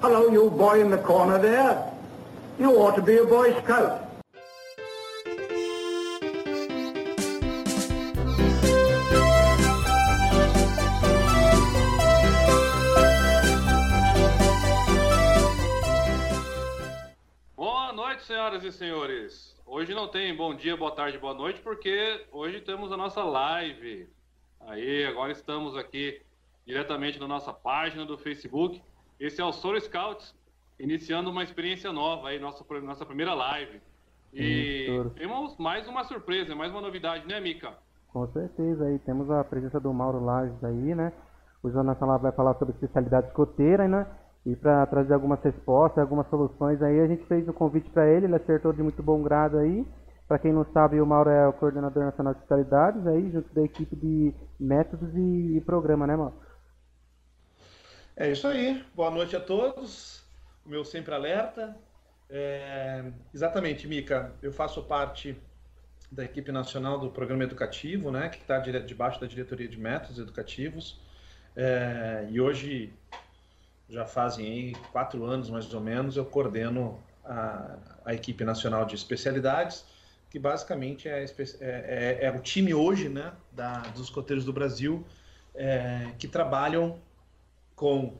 Hello, you boy in the corner there. You ought to be a Boy Scout. Boa noite, senhoras e senhores. Hoje não tem bom dia, boa tarde, boa noite, porque hoje temos a nossa live. Aí, agora estamos aqui diretamente na nossa página do Facebook. Esse é o Soro Scouts, iniciando uma experiência nova aí, nossa, nossa primeira live. E Sim, temos mais uma surpresa, mais uma novidade, né, Mica? Com certeza, aí temos a presença do Mauro Lages aí, né? O Nacional vai falar sobre especialidade escoteira, né? E para trazer algumas respostas, algumas soluções aí, a gente fez um convite para ele, ele acertou de muito bom grado aí. Para quem não sabe, o Mauro é o coordenador nacional de especialidades aí, junto da equipe de métodos e, e programa, né, Mauro? É isso aí. Boa noite a todos. O meu sempre alerta. É... Exatamente, Mica. Eu faço parte da equipe nacional do programa educativo, né, que está debaixo da diretoria de métodos educativos. É... E hoje já fazem quatro anos mais ou menos eu coordeno a, a equipe nacional de especialidades, que basicamente é, é, é o time hoje, né, da, dos escoteiros do Brasil é, que trabalham com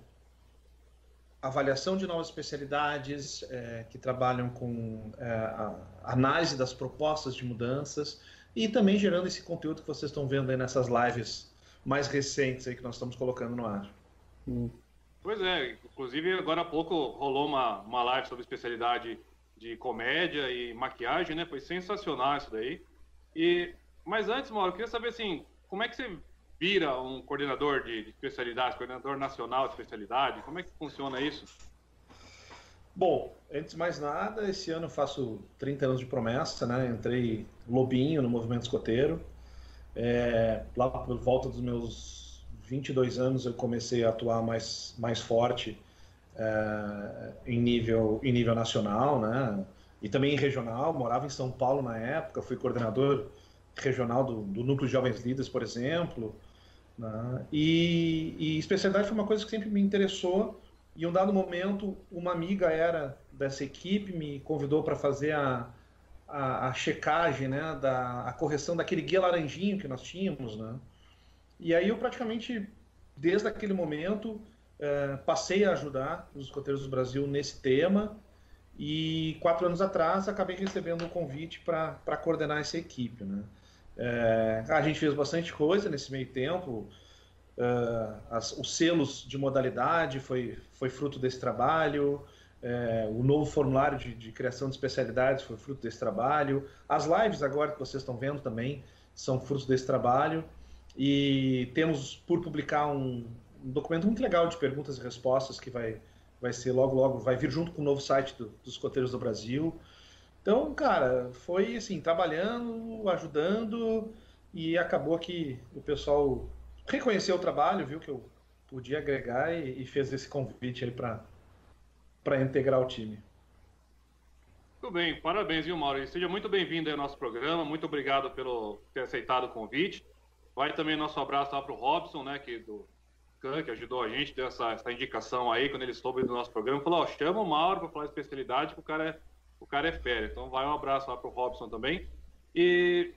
avaliação de novas especialidades, é, que trabalham com é, a análise das propostas de mudanças e também gerando esse conteúdo que vocês estão vendo aí nessas lives mais recentes aí que nós estamos colocando no ar. Sim. Pois é, inclusive agora há pouco rolou uma, uma live sobre especialidade de comédia e maquiagem, né? Foi sensacional isso daí. E, mas antes, Mauro, eu queria saber assim, como é que você vira um coordenador de, de especialidade, coordenador nacional de especialidade? Como é que funciona isso? Bom, antes de mais nada, esse ano eu faço 30 anos de promessa, né? Entrei lobinho no movimento escoteiro. É, lá por volta dos meus 22 anos eu comecei a atuar mais, mais forte é, em, nível, em nível nacional, né? E também regional. Morava em São Paulo na época, fui coordenador regional do, do Núcleo de Jovens Líderes, por exemplo. Né? E, e, especialidade foi uma coisa que sempre me interessou. E um dado momento, uma amiga era dessa equipe, me convidou para fazer a, a, a, checagem, né, da, a correção daquele guia laranjinho que nós tínhamos. Né? E aí eu praticamente, desde aquele momento, eh, passei a ajudar os escoteiros do Brasil nesse tema. E quatro anos atrás acabei recebendo um convite para coordenar essa equipe. Né? É, a gente fez bastante coisa nesse meio tempo. Uh, as, os selos de modalidade foi, foi fruto desse trabalho. É, o novo formulário de, de, criação de especialidades foi fruto desse trabalho. As lives agora que vocês estão vendo também são frutos desse trabalho. E temos por publicar um, um documento muito legal de perguntas e respostas que vai, vai ser logo, logo, vai vir junto com o novo site do, dos Escoteiros do Brasil. Então, cara, foi assim, trabalhando, ajudando e acabou que o pessoal reconheceu o trabalho, viu que eu podia agregar e, e fez esse convite aí para integrar o time. Muito bem, parabéns, viu, Mauro? Seja muito bem-vindo ao nosso programa, muito obrigado pelo ter aceitado o convite. Vai também nosso abraço lá para o Robson, né, que do CAN, que ajudou a gente, deu essa, essa indicação aí quando ele soube do nosso programa. Falou: ó, chama o Mauro para falar de especialidade, que o cara é o cara é fera. Então vai um abraço lá pro Robson também. E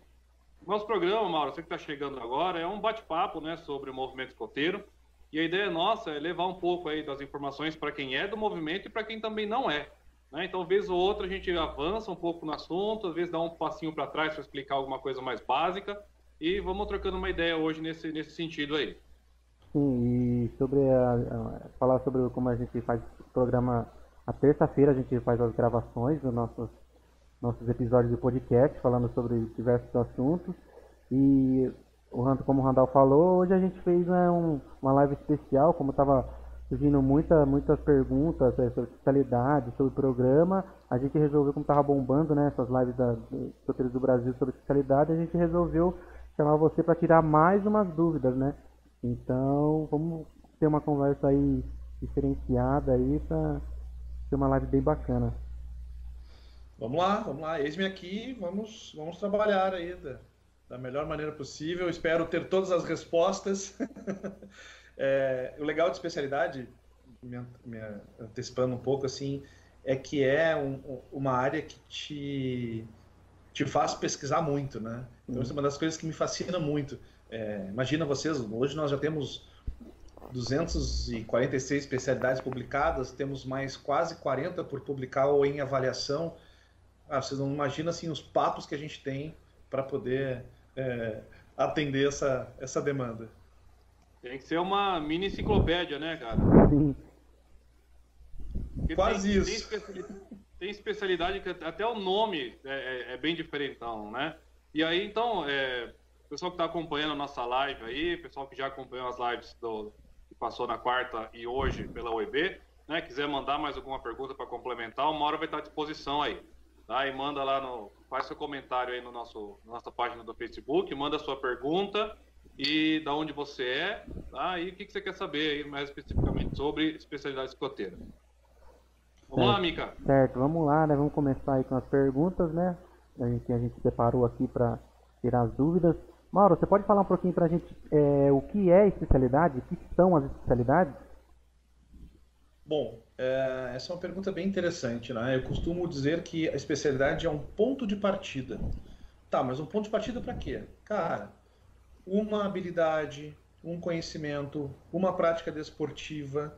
nosso programa, Mauro, você que está chegando agora, é um bate-papo né, sobre o movimento escoteiro. E a ideia nossa é levar um pouco aí das informações para quem é do movimento e para quem também não é. Né? Então, vez ou outra, a gente avança um pouco no assunto, às vezes dá um passinho para trás para explicar alguma coisa mais básica. E vamos trocando uma ideia hoje nesse, nesse sentido aí. Sim, e sobre a, a, falar sobre como a gente faz programa a terça-feira a gente faz as gravações dos nossos, nossos episódios de podcast, falando sobre diversos assuntos. E como o Randall falou, hoje a gente fez né, um, uma live especial, como estava surgindo muita, muitas perguntas é, sobre especialidade, sobre o programa. A gente resolveu, como estava bombando né, essas lives da, do, do Brasil sobre especialidade, a gente resolveu chamar você para tirar mais umas dúvidas, né? Então, vamos ter uma conversa aí diferenciada aí para ser uma live bem bacana. Vamos lá, vamos lá. Eis-me aqui, vamos, vamos trabalhar aí da, da melhor maneira possível. Espero ter todas as respostas. é, o legal de especialidade, me, me antecipando um pouco, assim, é que é um, uma área que te, te faz pesquisar muito, né? Então, isso é uma das coisas que me fascina muito. É, imagina vocês, hoje nós já temos 246 especialidades publicadas, temos mais quase 40 por publicar ou em avaliação. Ah, vocês não imaginam assim, os papos que a gente tem para poder é, atender essa, essa demanda. Tem que ser uma mini enciclopédia, né, cara? Quase tem, isso. Tem especialidade, tem especialidade, que até o nome é, é, é bem diferentão, né? E aí, então, é, pessoal que está acompanhando a nossa live aí, pessoal que já acompanhou as lives do, passou na quarta e hoje pela UEB, né? Quiser mandar mais alguma pergunta para complementar, uma hora vai estar à disposição aí. Tá? E manda lá no. Faz seu comentário aí no nosso, na nossa página do Facebook, manda sua pergunta e da onde você é, tá? E o que, que você quer saber aí mais especificamente sobre especialidade escoteira. Vamos certo. lá, Mica. Certo, vamos lá, né? Vamos começar aí com as perguntas, né? A gente, a gente separou aqui para tirar as dúvidas. Mauro, você pode falar um pouquinho para a gente é, o que é especialidade, o que são as especialidades? Bom, é, essa é uma pergunta bem interessante, né? Eu costumo dizer que a especialidade é um ponto de partida. Tá, mas um ponto de partida para quê? Cara, uma habilidade, um conhecimento, uma prática desportiva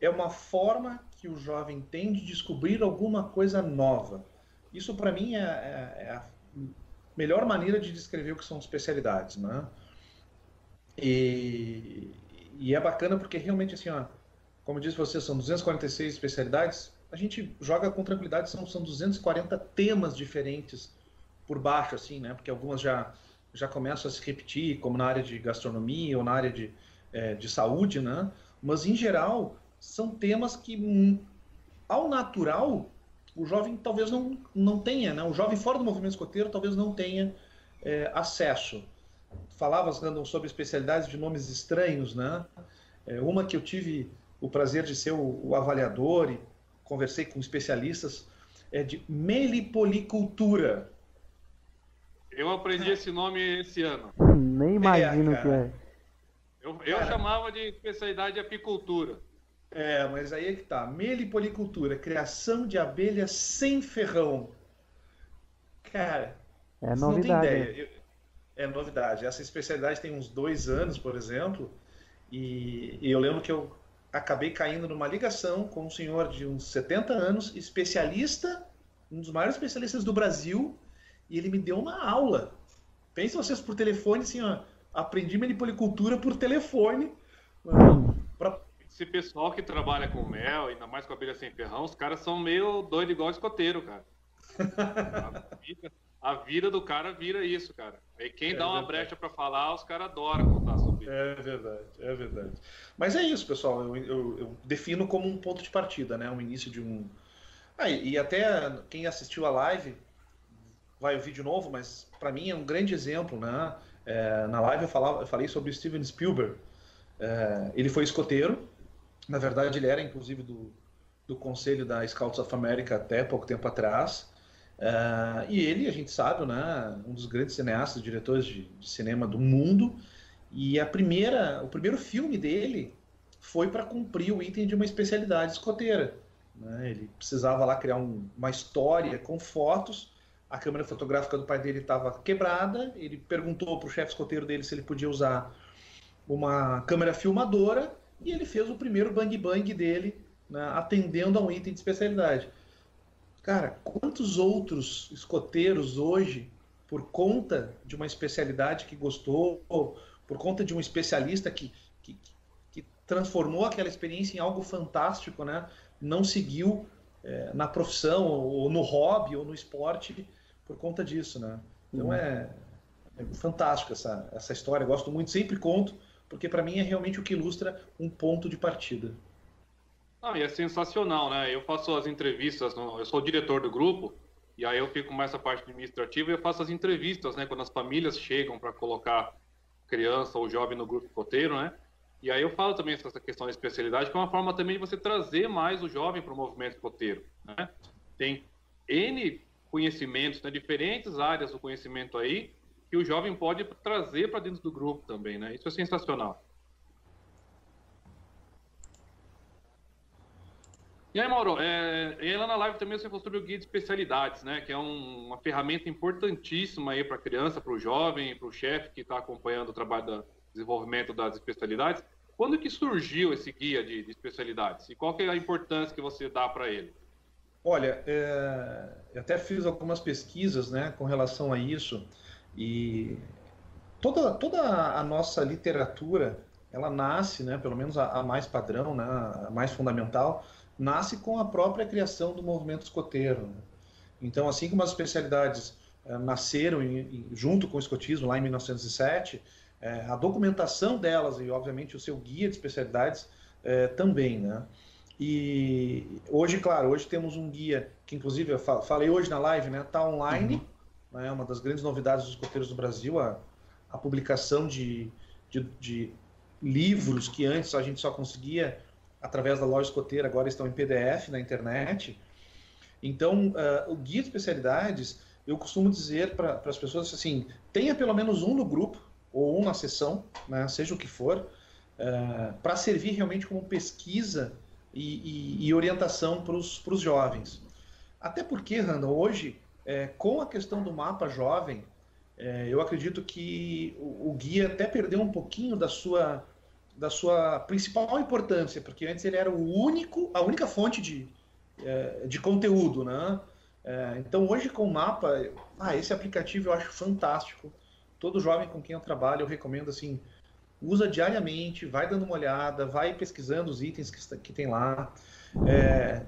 é uma forma que o jovem tem de descobrir alguma coisa nova. Isso para mim é, é, é, a melhor maneira de descrever o que são especialidades, né? E, e é bacana porque realmente assim, ó, como disse você, são 246 especialidades. A gente joga com tranquilidade, são, são 240 temas diferentes por baixo, assim, né? Porque algumas já, já começam a se repetir, como na área de gastronomia ou na área de, é, de saúde, né? Mas, em geral, são temas que, hum, ao natural, o jovem talvez não, não tenha, né? O jovem fora do movimento escoteiro talvez não tenha é, acesso. Falavas, Randall, sobre especialidades de nomes estranhos, né? É, uma que eu tive o prazer de ser o, o avaliador e conversei com especialistas, é de melipolicultura. Eu aprendi esse nome esse ano. Nem imagino o que é. Eu, eu chamava de especialidade de apicultura. É, mas aí é que tá. Melipolicultura, criação de abelhas sem ferrão. Cara, É Você não tem novidade. ideia. Eu- É novidade. Essa especialidade tem uns dois anos, por exemplo, e, e eu lembro que eu acabei caindo numa ligação com um senhor de uns 70 anos, especialista, um dos maiores especialistas do Brasil, e ele me deu uma aula. Pensem vocês por telefone, assim, ó, aprendi manipolicultura por telefone. Pra... Esse pessoal que trabalha com mel, ainda mais com abelha sem ferrão, os caras são meio doido igual escoteiro, cara. A vida, a vida do cara vira isso, cara. Aí quem É dá uma verdade. brecha pra falar, os caras adoram contar sobre isso. É verdade, é verdade. Mas é isso, pessoal. Eu, eu- eu defino como um ponto de partida, né? Um início de um. Ah, e e até quem assistiu a live vai ouvir de novo, mas para mim é um grande exemplo, né? É, na live eu, falava, eu falei sobre o Steven Spielberg. É, ele foi escoteiro. Na verdade, ele era inclusive do, do conselho da Scouts of America até pouco tempo atrás. É, e ele, a gente sabe, né? Um dos grandes cineastas, diretores de, de cinema do mundo. E a primeira, o primeiro filme dele foi para cumprir o item de uma especialidade escoteira. né? Ele precisava lá criar um- uma história com fotos. A câmera fotográfica do pai dele estava quebrada. Ele perguntou para o chefe escoteiro dele se ele podia usar uma câmera filmadora e ele fez o primeiro bang bang dele, né, atendendo a um item de especialidade. Cara, quantos outros escoteiros hoje, por conta de uma especialidade que gostou, por conta de um especialista que, que, que transformou aquela experiência em algo fantástico, né? Não seguiu é, na profissão, ou no hobby, ou no esporte, por conta disso, né? Então é, é fantástico essa, essa história, gosto muito, sempre conto, porque para mim é realmente o que ilustra um ponto de partida. Não, e é sensacional, né? Eu faço as entrevistas, eu sou o diretor do grupo, e aí eu fico mais essa parte administrativa e eu faço as entrevistas, né? Quando as famílias chegam para colocar criança ou jovem no grupo escoteiro, né? E aí eu falo também essa questão da especialidade, que é uma forma também de você trazer mais o jovem para o movimento escoteiro, né? Tem N conhecimentos, né? Diferentes áreas do conhecimento aí, que o jovem pode trazer para dentro do grupo também, né? Isso é sensacional. E aí, Mauro, é, e lá na live também você falou sobre o guia de especialidades, né? Que é um, uma ferramenta importantíssima aí para a criança, para o jovem, para o chefe que está acompanhando o trabalho do desenvolvimento das especialidades. Quando que surgiu esse guia de, de especialidades? E qual que é a importância que você dá para ele? Olha, é, eu até fiz algumas pesquisas né, com relação a isso e toda, toda a nossa literatura, ela nasce, né, pelo menos a, a mais padrão, né, a mais fundamental, nasce com a própria criação do movimento escoteiro. Né? Então, assim como as especialidades é, nasceram em, em, junto com o escotismo lá em 1907, é, eh, a documentação delas e, obviamente, o seu guia de especialidades é, também, né? E hoje, claro, hoje temos um guia que, inclusive, eu falei hoje na live, né? Está online, uhum. Né? Uma das grandes novidades dos escoteiros do Brasil, a, a publicação de, de, de livros que antes a gente só conseguia através da loja escoteira, agora estão em PDF na internet. Então, uh, o guia de especialidades, eu costumo dizer para as pessoas assim: tenha pelo menos um no grupo, ou um na sessão, né, seja o que for, uh, para servir realmente como pesquisa e, e, e orientação para os jovens. Até porque, Randall, hoje, é, com a questão do mapa jovem, é, eu acredito que o, o guia até perdeu um pouquinho da sua da sua principal importância, porque antes ele era o único, a única fonte de, é, de conteúdo, né? É, então hoje com o mapa, ah, esse aplicativo eu acho fantástico. Todo jovem com quem eu trabalho eu recomendo assim, usa diariamente, vai dando uma olhada, vai pesquisando os itens que, que tem lá, é,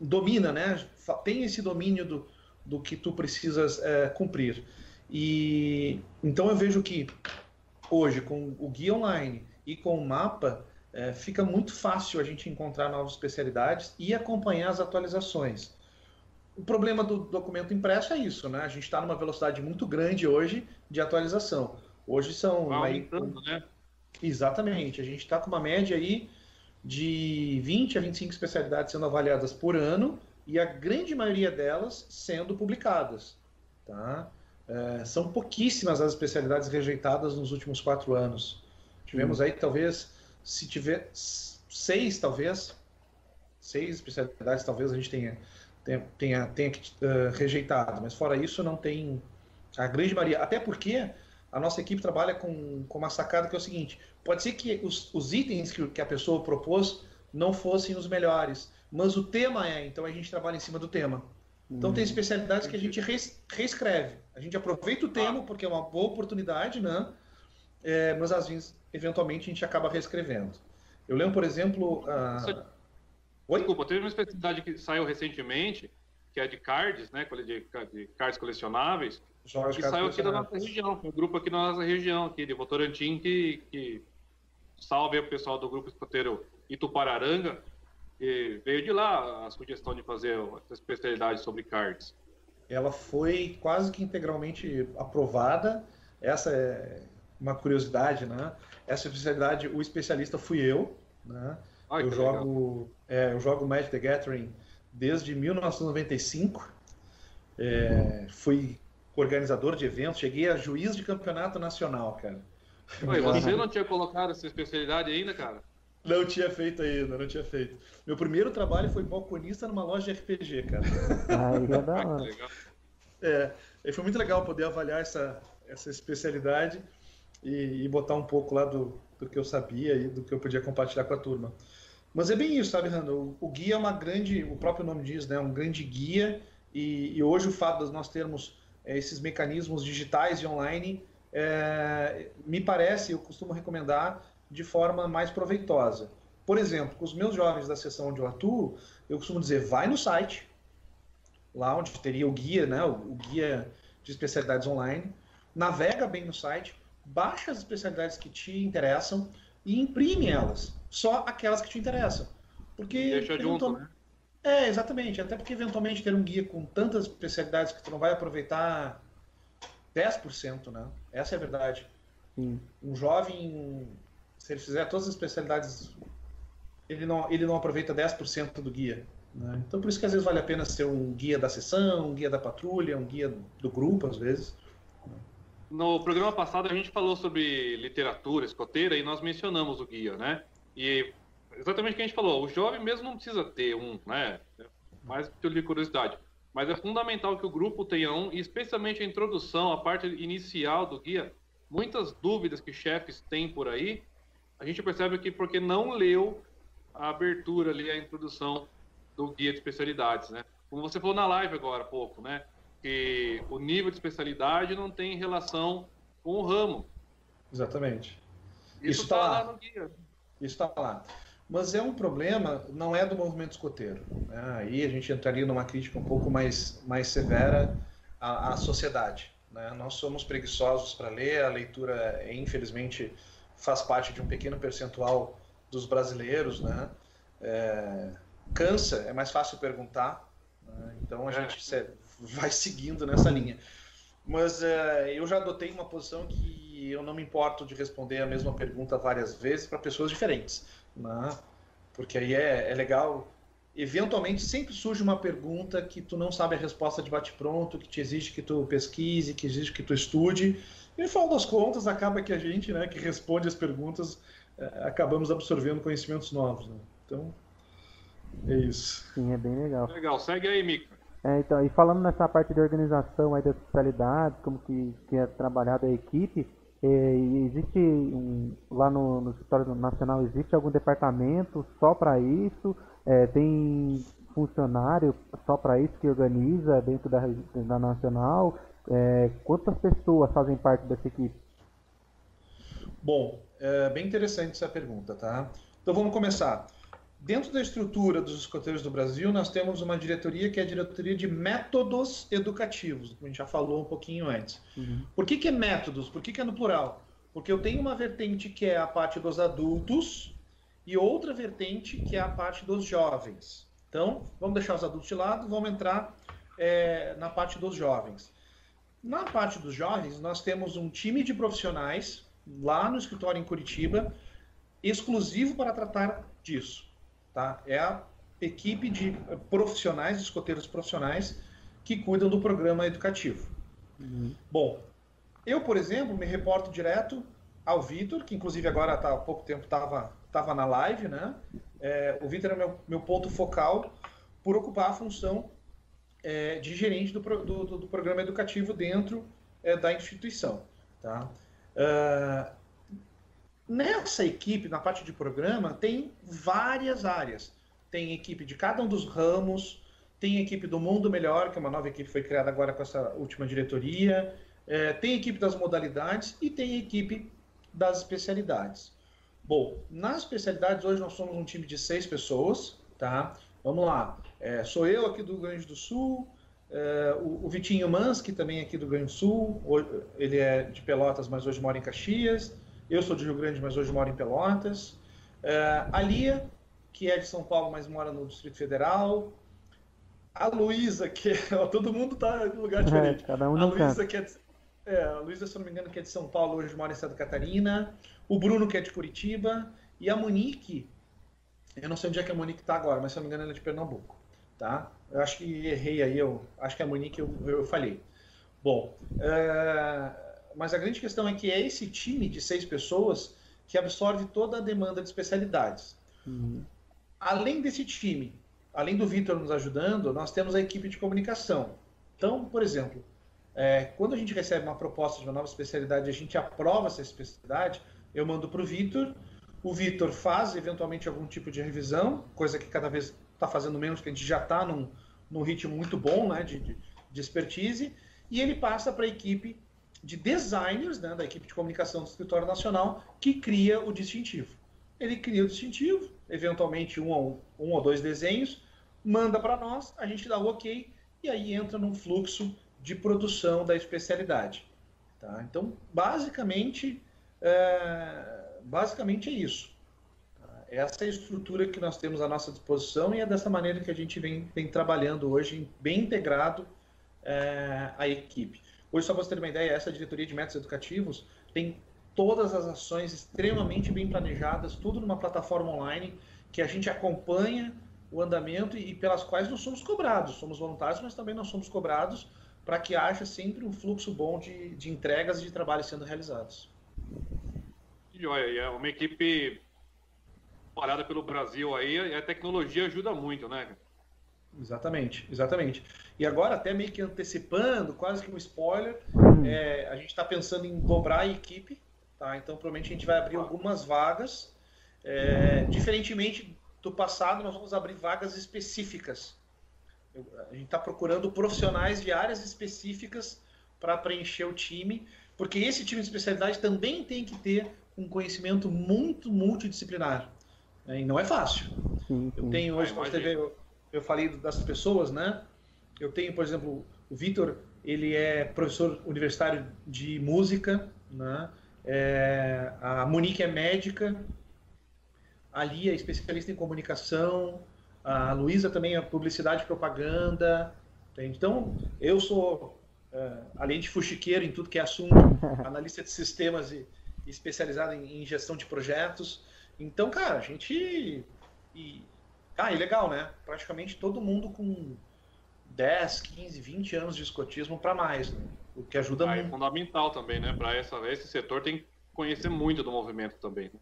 domina, né? Tem esse domínio do, do que tu precisas é, cumprir. E então eu vejo que hoje, com o guia online e com o mapa, é, fica muito fácil a gente encontrar novas especialidades e acompanhar as atualizações. O problema do documento impresso é isso, né? A gente está numa velocidade muito grande hoje de atualização. Hoje são. Aumentando, aí, né? Exatamente. A gente está com uma média aí de 20 a 25 especialidades sendo avaliadas por ano e a grande maioria delas sendo publicadas. Tá? É, são pouquíssimas as especialidades rejeitadas nos últimos quatro anos. Tivemos hum. aí, talvez, se tiver seis, talvez, seis especialidades, talvez a gente tenha, tenha, tenha, tenha uh, rejeitado, mas fora isso, não tem a grande maioria. Até porque a nossa equipe trabalha com, com uma sacada que é o seguinte: pode ser que os, os itens que, que a pessoa propôs não fossem os melhores, mas o tema é, então a gente trabalha em cima do tema. Então tem uhum. especialidades que a gente reescreve. A gente aproveita o ah. tema porque é uma boa oportunidade, né? É, mas às vezes, eventualmente, a gente acaba reescrevendo. Eu lembro, por exemplo. A... Oi? Desculpa, teve uma especialidade que saiu recentemente, que é de cards, né? De, de cards colecionáveis. Jogos que saiu aqui da nossa região, um grupo aqui da nossa região, aqui de Votorantim, que, que salve o pessoal do grupo escoteiro Itupararanga e veio de lá a sugestão de fazer essa especialidade sobre cards. Ela foi quase que integralmente aprovada. Essa é uma curiosidade, né? Essa especialidade, o especialista fui eu, né? Ai, eu jogo, é, eu jogo Magic the Gathering desde 1995. É, fui organizador de eventos, cheguei a juiz de campeonato nacional, cara. Ué, você não tinha colocado essa especialidade ainda, cara? Não tinha feito ainda, não tinha feito. Meu primeiro trabalho foi balconista numa loja de RPG, cara. Aí é da hora. É, e foi muito legal poder avaliar essa, essa especialidade e, e botar um pouco lá do, do que eu sabia e do que eu podia compartilhar com a turma. Mas é bem isso, sabe, Rando? O, o guia é uma grande, o próprio nome diz, né? Um grande guia. E, e hoje o fato de nós termos é, esses mecanismos digitais e online, é, me parece, eu costumo recomendar de forma mais proveitosa. Por exemplo, com os meus jovens da sessão onde eu atuo, eu costumo dizer, vai no site, lá onde teria o guia, né, o, guia de especialidades online, navega bem no site, baixa as especialidades que te interessam e imprime elas, só aquelas que te interessam. Porque Deixa junto, né? É, exatamente. Até porque eventualmente ter um guia com tantas especialidades que tu não vai aproveitar 10%, né? Essa é a verdade. Sim. Um jovem se ele fizer todas as especialidades, ele não, ele não aproveita 10% do guia. Né? Então, por isso que às vezes vale a pena ser um guia da sessão, um guia da patrulha, um guia do grupo, às vezes. No programa passado, a gente falou sobre literatura escoteira e nós mencionamos o guia, né? E exatamente o que a gente falou. O jovem mesmo não precisa ter um, né? Mais que de curiosidade. Mas é fundamental que o grupo tenha um, e especialmente a introdução, a parte inicial do guia. Muitas dúvidas que chefes têm por aí, a gente percebe que porque não leu a abertura ali, a introdução do guia de especialidades, né? Como você falou na live agora há pouco, né? Que o nível de especialidade não tem relação com o ramo. Exatamente. Isso está tá lá. lá no guia. Isso está lá. Mas é um problema, não é do movimento escoteiro. Né? Aí a gente entraria numa crítica um pouco mais, mais severa à, à sociedade. Né? Nós somos preguiçosos para ler, a leitura, infelizmente, faz parte de um pequeno percentual dos brasileiros. Né? É, cansa, é mais fácil perguntar. Né? Então a gente vai seguindo nessa linha. Mas é, eu já adotei uma posição que eu não me importo de responder a mesma pergunta várias vezes para pessoas diferentes né? porque aí é, é legal. Eventualmente sempre surge uma pergunta que tu não sabe a resposta de bate-pronto, que te exige que tu pesquise, que exige que tu estude. E no final das contas, acaba que a gente, né, que responde as perguntas, é, acabamos absorvendo conhecimentos novos. Né? Então, é isso. Sim, é bem legal. Legal, segue aí, Mica. É, então, e falando nessa parte de organização aí das especialidades, como que, que é trabalhada a equipe, é, existe um, lá no, no escritório nacional existe algum departamento só para isso? É, tem funcionário só para isso que organiza dentro da, da nacional? É, quantas pessoas fazem parte dessa equipe? Bom, é bem interessante essa pergunta, tá? Então vamos começar. Dentro da estrutura dos escoteiros do Brasil, nós temos uma diretoria que é a diretoria de métodos educativos, como a gente já falou um pouquinho antes. Uhum. Por que, que é métodos? Por que, que é no plural? Porque eu tenho uma vertente que é a parte dos adultos e outra vertente que é a parte dos jovens. Então, vamos deixar os adultos de lado, vamos entrar é, na parte dos jovens. Na parte dos jovens, nós temos um time de profissionais lá no escritório em Curitiba, exclusivo para tratar disso. Tá? É a equipe de profissionais, de escoteiros profissionais, que cuidam do programa educativo. Uhum. Bom, eu, por exemplo, me reporto direto ao Vitor, que inclusive agora tá, há pouco tempo estava tava na live, né? É, o Vitor é meu, meu ponto focal por ocupar a função é, de gerente do, do, do, programa educativo dentro é, da instituição. Tá? Uh, Nessa equipe, na parte de programa, tem várias áreas. Tem equipe de cada um dos ramos, tem equipe do Mundo Melhor, que é uma nova equipe que foi criada agora com essa última diretoria, é, tem equipe das modalidades e tem equipe das especialidades. Bom, nas especialidades, hoje nós somos um time de seis pessoas, tá? Vamos lá. É, sou eu aqui do Rio Grande do Sul, é, o, o, Vitinho Mans, que também é aqui do Rio Grande do Sul, ele é de Pelotas, mas hoje mora em Caxias. Eu sou de Rio Grande, mas hoje moro em Pelotas. Uh, a Lia, que é de São Paulo, mas mora no Distrito Federal. A Luísa, que é, todo mundo está em lugar é, diferente. É, cada um a Luísa, que é, de, é, a Luísa, se não me engano, que é de São Paulo, hoje mora em Santa Catarina. O Bruno, que é de Curitiba. E a Monique, eu não sei onde é que a Monique está agora, mas se não me engano, ela é de Pernambuco. Tá? Eu acho que errei aí, eu acho que a Monique eu, eu falhei. Bom, uh, mas a grande questão é que é esse time de seis pessoas que absorve toda a demanda de especialidades. Uhum. Além desse time, além do Vitor nos ajudando, nós temos a equipe de comunicação. Então, por exemplo, é, quando a gente recebe uma proposta de uma nova especialidade, a gente aprova essa especialidade, eu mando para o Vitor, o Vitor faz eventualmente algum tipo de revisão, coisa que cada vez está fazendo menos, porque a gente já está num, num ritmo muito bom né, de, de, de expertise, e ele passa para a equipe de designers né, da equipe de comunicação do Escritório Nacional que cria o distintivo. Ele cria o distintivo, eventualmente um ou, um ou dois desenhos, manda para nós, a gente dá o ok e aí entra num fluxo de produção da especialidade. Tá? Então, basicamente, é, basicamente é isso. Essa é a estrutura que nós temos à nossa disposição e é dessa maneira que a gente vem, vem trabalhando hoje, bem integrado é, a equipe. Hoje, só para você ter uma ideia, essa diretoria de métodos educativos tem todas as ações extremamente bem planejadas, tudo numa plataforma online que a gente acompanha o andamento e pelas quais nós somos cobrados. Somos voluntários, mas também nós somos cobrados para que haja sempre um fluxo bom de, de entregas e de trabalhos sendo realizados. E olha, é uma equipe espalhada pelo Brasil aí, a tecnologia ajuda muito, né? Exatamente, exatamente. E agora, até meio que antecipando, quase que um spoiler, é, a gente está pensando em dobrar a equipe, tá? Então, provavelmente a gente vai abrir algumas vagas. É, diferentemente do passado, nós vamos abrir vagas específicas. Eu, a gente está procurando profissionais de áreas específicas para preencher o time, porque esse time de especialidade também tem que ter um conhecimento muito multidisciplinar. Né? E não é fácil. Sim, sim. Eu tenho hoje, ah, eu, eu falei das pessoas, né? Eu tenho, por exemplo, o Vitor, ele é professor universitário de música, né? É, a Monique é médica, a Lia é especialista em comunicação, a Luísa também é publicidade e propaganda. Entende? Então, eu sou, é, além de fuxiqueiro em tudo que é assunto, analista de sistemas e, e especializado em, em, gestão de projetos. Então, cara, a gente. E, ah, e legal, né? Praticamente todo mundo com 10, 15, 20 anos de escotismo para mais, né? o que ajuda ah, muito. É fundamental também, né? Para esse setor tem que conhecer muito do movimento também. Né?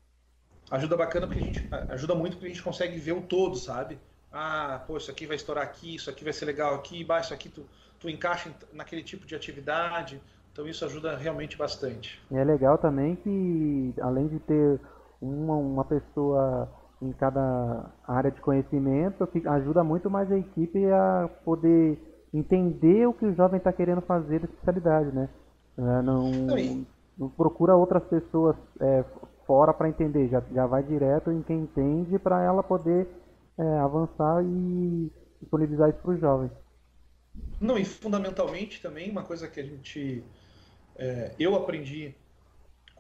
Ajuda bacana porque a gente ajuda muito porque a gente consegue ver o todo, sabe? Ah, pô, isso aqui vai estourar aqui, isso aqui vai ser legal aqui, bah, isso aqui tu, tu encaixa naquele tipo de atividade. Então isso ajuda realmente bastante. E é legal também que além de ter uma, uma pessoa em cada área de conhecimento, ajuda muito mais a equipe a poder entender o que o jovem está querendo fazer da especialidade, né? É, não, não procura outras pessoas é, fora para entender, já, já vai direto em quem entende para ela poder é, avançar e disponibilizar isso para os jovens. Não, e fundamentalmente também uma coisa que a gente. É, eu aprendi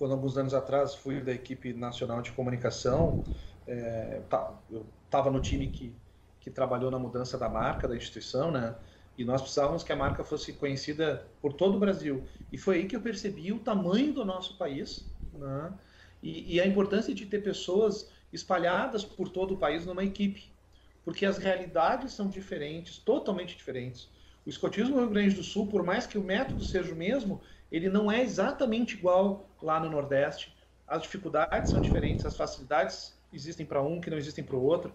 quando alguns anos atrás fui da equipe nacional de comunicação é, tá, eu estava no time que, que trabalhou na mudança da marca da instituição, né? E nós precisávamos que a marca fosse conhecida por todo o Brasil. E foi aí que eu percebi o tamanho do nosso país, né? E, e a importância de ter pessoas espalhadas por todo o país numa equipe, porque as realidades são diferentes, totalmente diferentes. O escotismo no Rio Grande do Sul, por mais que o método seja o mesmo, ele não é exatamente igual lá no Nordeste. As dificuldades são diferentes, as facilidades existem para um, que não existem para o outro.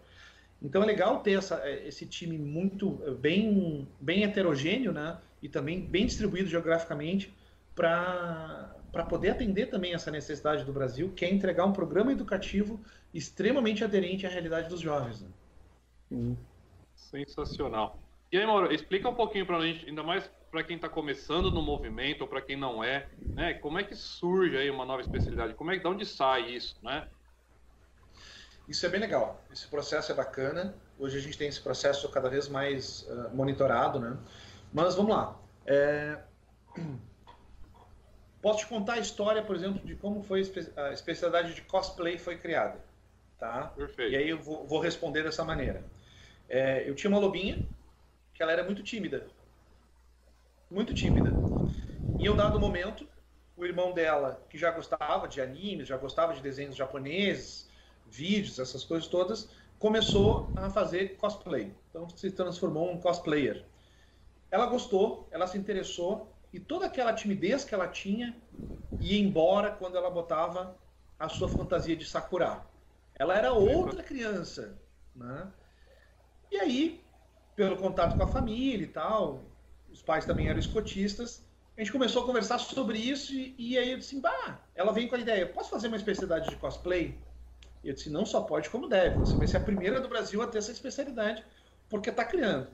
Então é legal ter essa, é, esse time muito é, bem, bem heterogêneo, né? E também bem distribuído geograficamente para poder atender também essa necessidade do Brasil, que é entregar um programa educativo extremamente aderente à realidade dos jovens. Né? Sensacional. E aí, Mauro, explica um pouquinho para a gente, ainda mais para quem está começando no movimento ou para quem não é, né? Como é que surge aí uma nova especialidade? Como é que de onde sai isso, né? Isso é bem legal. Esse processo é bacana. Hoje a gente tem esse processo cada vez mais uh, monitorado, né? Mas vamos lá. É... Posso te contar a história, por exemplo, de como foi a especialidade de cosplay foi criada, tá? Perfeito. E aí eu vou, vou responder dessa maneira. É, eu tinha uma lobinha que ela era muito tímida, muito tímida. E em um dado momento, o irmão dela, que já gostava de animes, já gostava de desenhos japoneses, vídeos, essas coisas todas, começou a fazer cosplay. Então se transformou em cosplayer. Ela gostou, ela se interessou e toda aquela timidez que ela tinha ia embora quando ela botava a sua fantasia de Sakura. Ela era outra criança, né? E aí, pelo contato com a família e tal, os pais também eram escotistas, a gente começou a conversar sobre isso e, e aí eu disse, bah, ela vem com a ideia, posso fazer uma especialidade de cosplay? E eu disse, não só pode como deve. Você vai ser a primeira do Brasil a ter essa especialidade, porque está criando.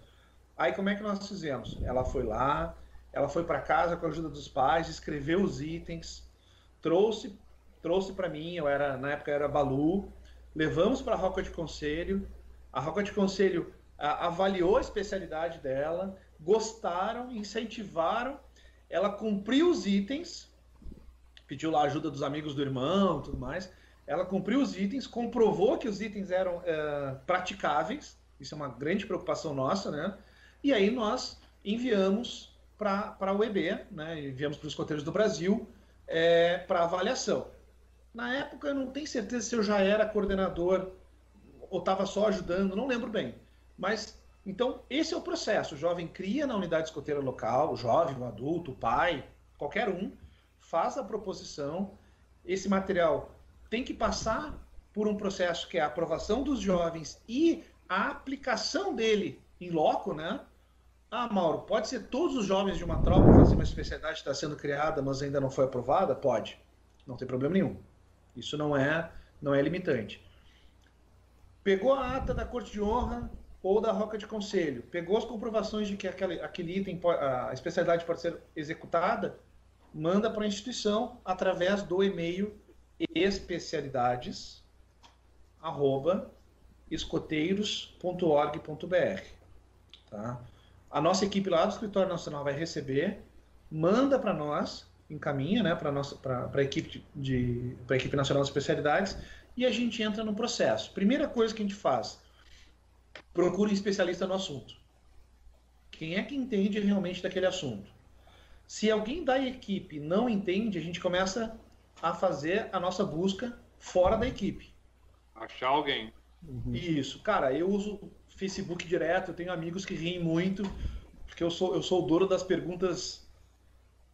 Aí como é que nós fizemos? Ela foi lá, ela foi para casa com a ajuda dos pais, escreveu os itens, trouxe trouxe para mim, eu era na época era Balu, levamos para a Roca de Conselho, a Roca de Conselho avaliou a especialidade dela, gostaram, incentivaram, ela cumpriu os itens, pediu lá a ajuda dos amigos do irmão, tudo mais, ela cumpriu os itens, comprovou que os itens eram é, praticáveis, isso é uma grande preocupação nossa, né? E aí nós enviamos para a UEB, né? enviamos para os escoteiros do Brasil é, para avaliação. Na época eu não tenho certeza se eu já era coordenador ou estava só ajudando, não lembro bem. Mas então esse é o processo. O jovem cria na unidade escoteira local, o jovem, o adulto, o pai, qualquer um, faz a proposição. Esse material tem que passar por um processo que é a aprovação dos jovens e a aplicação dele em loco, né? Ah, Mauro, pode ser todos os jovens de uma tropa fazer uma especialidade que está sendo criada, mas ainda não foi aprovada? Pode. Não tem problema nenhum. Isso não é, não é limitante. Pegou a ata da Corte de Honra ou da Roca de Conselho, pegou as comprovações de que aquele, aquele item, a especialidade pode ser executada, manda para a instituição através do e-mail especialidades arroba escoteiros.org.br. Tá? A nossa equipe lá do Escritório Nacional vai receber, manda para nós, encaminha né, para a equipe, de, a equipe nacional de especialidades e a gente entra no processo. Primeira coisa que a gente faz, procure um especialista no assunto. Quem é que entende realmente daquele assunto? Se alguém da equipe não entende, a gente começa a fazer a nossa busca fora da equipe. Achar alguém. Uhum. Isso, cara, eu uso Facebook direto, eu tenho amigos que riem muito, porque eu sou, eu sou o dono das perguntas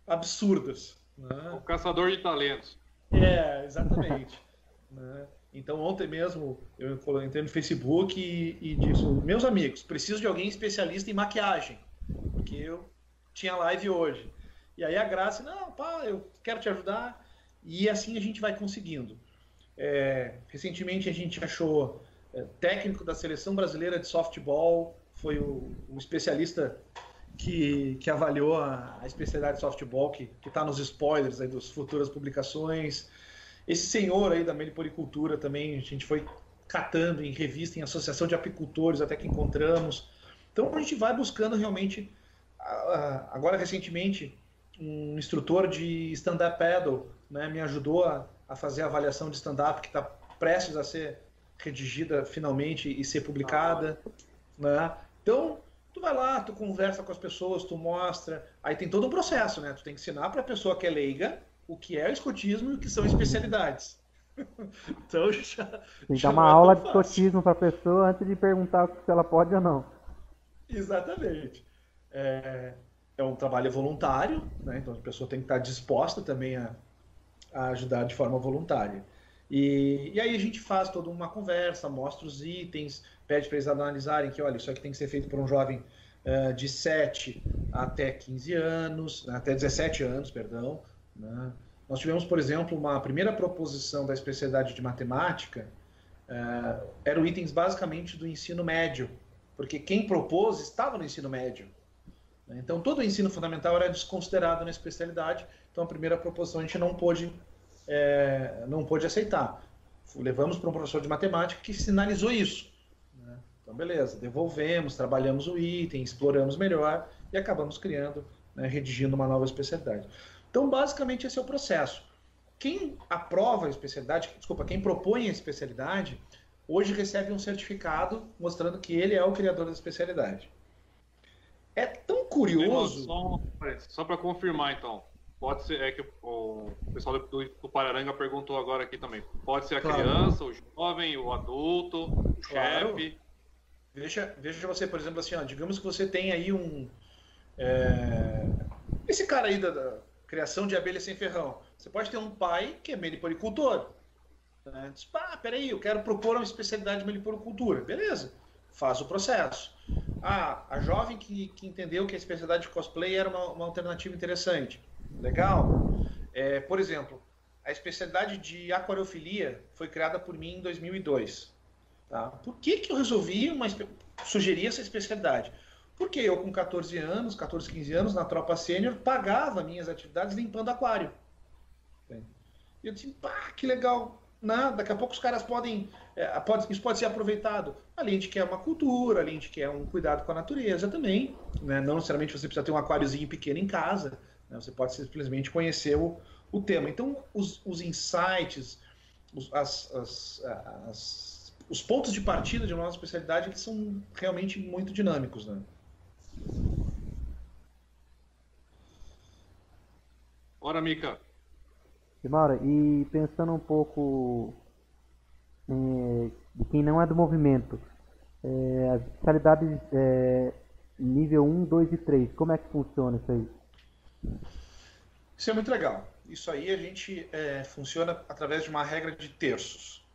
absurdas. Né? O caçador de talentos. É, exatamente. né? Então, ontem mesmo eu entrei no Facebook e, e disse: Meus amigos, preciso de alguém especialista em maquiagem, porque eu tinha live hoje. E aí a Graça, não, pá, eu quero te ajudar. E assim a gente vai conseguindo. É, recentemente a gente achou é, técnico da seleção brasileira de softball, foi o, o especialista que, que avaliou a, a, especialidade de softball, que está nos spoilers aí das futuras publicações. Esse senhor aí da meliporicultura também, a gente foi catando em revista, em associação de apicultores, até que encontramos. Então a gente vai buscando realmente. Agora, recentemente, um instrutor de stand-up paddle né, me ajudou a, a fazer a avaliação de stand-up que está prestes a ser redigida finalmente e ser publicada, né? Então, tu vai lá, tu conversa com as pessoas, tu mostra, aí tem todo um processo, né? Tu tem que ensinar para a pessoa que é leiga o que é o escotismo e o que são especialidades. então já tem que dar uma é aula de escotismo para a pessoa antes de perguntar se ela pode ou não. Exatamente. É, é um trabalho voluntário, né? Então a pessoa tem que estar disposta também a, a ajudar de forma voluntária. E, e aí a gente faz toda uma conversa, mostra os itens, pede para eles analisarem que, olha, isso aqui tem que ser feito por um jovem uh, de 7 até 15 anos, né, até 17 anos, perdão. Né? Nós tivemos, por exemplo, uma primeira proposição da especialidade de matemática, uh, eram itens basicamente do ensino médio, porque quem propôs estava no ensino médio. Né? Então, todo o ensino fundamental era desconsiderado na especialidade, então a primeira proposição a gente não pôde é, não pôde aceitar. Levamos para um professor de matemática que sinalizou isso. Né? Então, beleza, devolvemos, trabalhamos o item, exploramos melhor e acabamos criando, né, redigindo uma nova especialidade. Então, basicamente, esse é o processo. Quem aprova a especialidade, desculpa, quem propõe a especialidade, hoje recebe um certificado mostrando que ele é o criador da especialidade. É tão curioso. Só, só para confirmar, então. Pode ser, é que o pessoal do, do Pararanga perguntou agora aqui também. Pode ser a claro. criança, o jovem, o adulto, o claro. chefe. Veja, veja você, por exemplo, assim, ó, digamos que você tem aí um. É, esse cara aí da, da, criação de abelha sem ferrão. Você pode ter um pai que é meliporicultor. Né? Diz, pá, peraí, eu quero propor uma especialidade de meliporicultura. Beleza, faz o processo. Ah, a jovem que, que entendeu que a especialidade de cosplay era uma, uma alternativa interessante Legal? É, por exemplo, a especialidade de aquariofilia foi criada por mim em 2002. Tá? Por que, que eu resolvi uma, sugerir essa especialidade? Porque eu, com 14 anos, 14, 15 anos, na tropa sênior, pagava minhas atividades limpando aquário. E eu disse, pá, que legal. Né? Daqui a pouco os caras podem, é, pode, isso pode ser aproveitado. Além de que é uma cultura, além de que é um cuidado com a natureza também. Né? Não necessariamente você precisa ter um aquáriozinho pequeno em casa. Né? Você pode simplesmente conhecer o, o tema. Então, os, os insights, os, as, as, as, os pontos de partida de uma nossa especialidade eles são realmente muito dinâmicos. Né? Ora, Mica. E, Maura, e pensando um pouco é, de quem não é do movimento, é, as especialidades é, nível 1, 2 e 3, como é que funciona isso aí? Isso é muito legal. Isso aí a gente é, funciona através de uma regra de terços.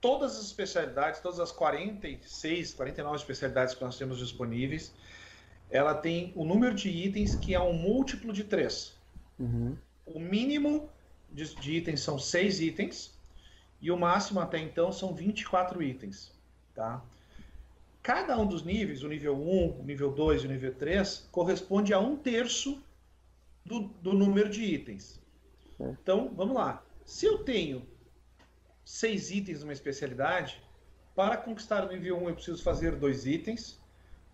todas as especialidades, todas as 46, 49 especialidades que nós temos disponíveis, ela tem o número de itens que é um múltiplo de 3. Uhum. O mínimo de, de, itens são 6 itens e o máximo até então são 24 itens. Tá? Cada um dos níveis, o nível 1, o nível 2 e o nível 3, corresponde a um terço do, do número de itens. Então, vamos lá. Se eu tenho seis itens numa especialidade, para conquistar o nível 1 eu preciso fazer dois itens,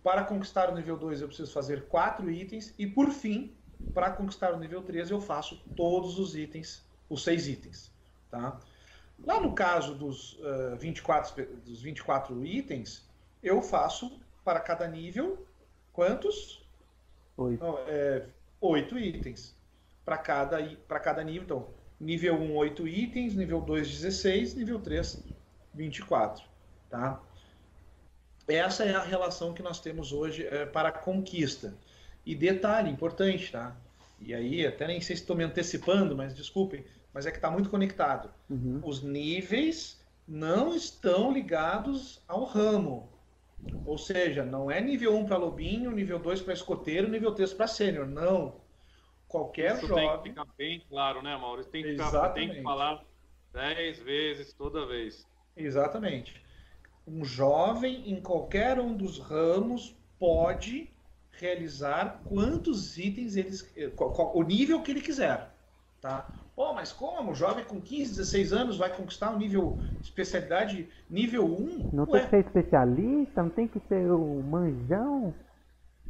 para conquistar o nível 2 eu preciso fazer quatro itens, e por fim, para conquistar o nível 3 eu faço todos os itens, os seis itens. Tá? Lá no caso dos, uh, 24, dos 24 itens, eu faço para cada nível quantos? Oito. Não, é, oito itens. Para cada, cada nível. Então, Nível 1, 8 itens, nível 2, 16, nível 3, 24. Tá? Essa é a relação que nós temos hoje é, para a conquista. E detalhe importante, tá? E aí, até nem sei se estou me antecipando, mas desculpem, mas é que está muito conectado. Uhum. Os níveis não estão ligados ao ramo. Ou seja, não é nível 1 para lobinho, nível 2 para escoteiro, nível 3 para sênior. Não qualquer Isso jovem. Tem que ficar bem claro, né, Maurício? Tem que, ficar, tem que falar dez vezes toda vez. Exatamente. Um jovem em qualquer um dos ramos pode realizar quantos itens eles. o nível que ele quiser. Tá? Oh, mas como? O jovem com 15, 16 anos vai conquistar um nível especialidade nível 1? Não Ué. tem que ser especialista, não tem que ser o manjão.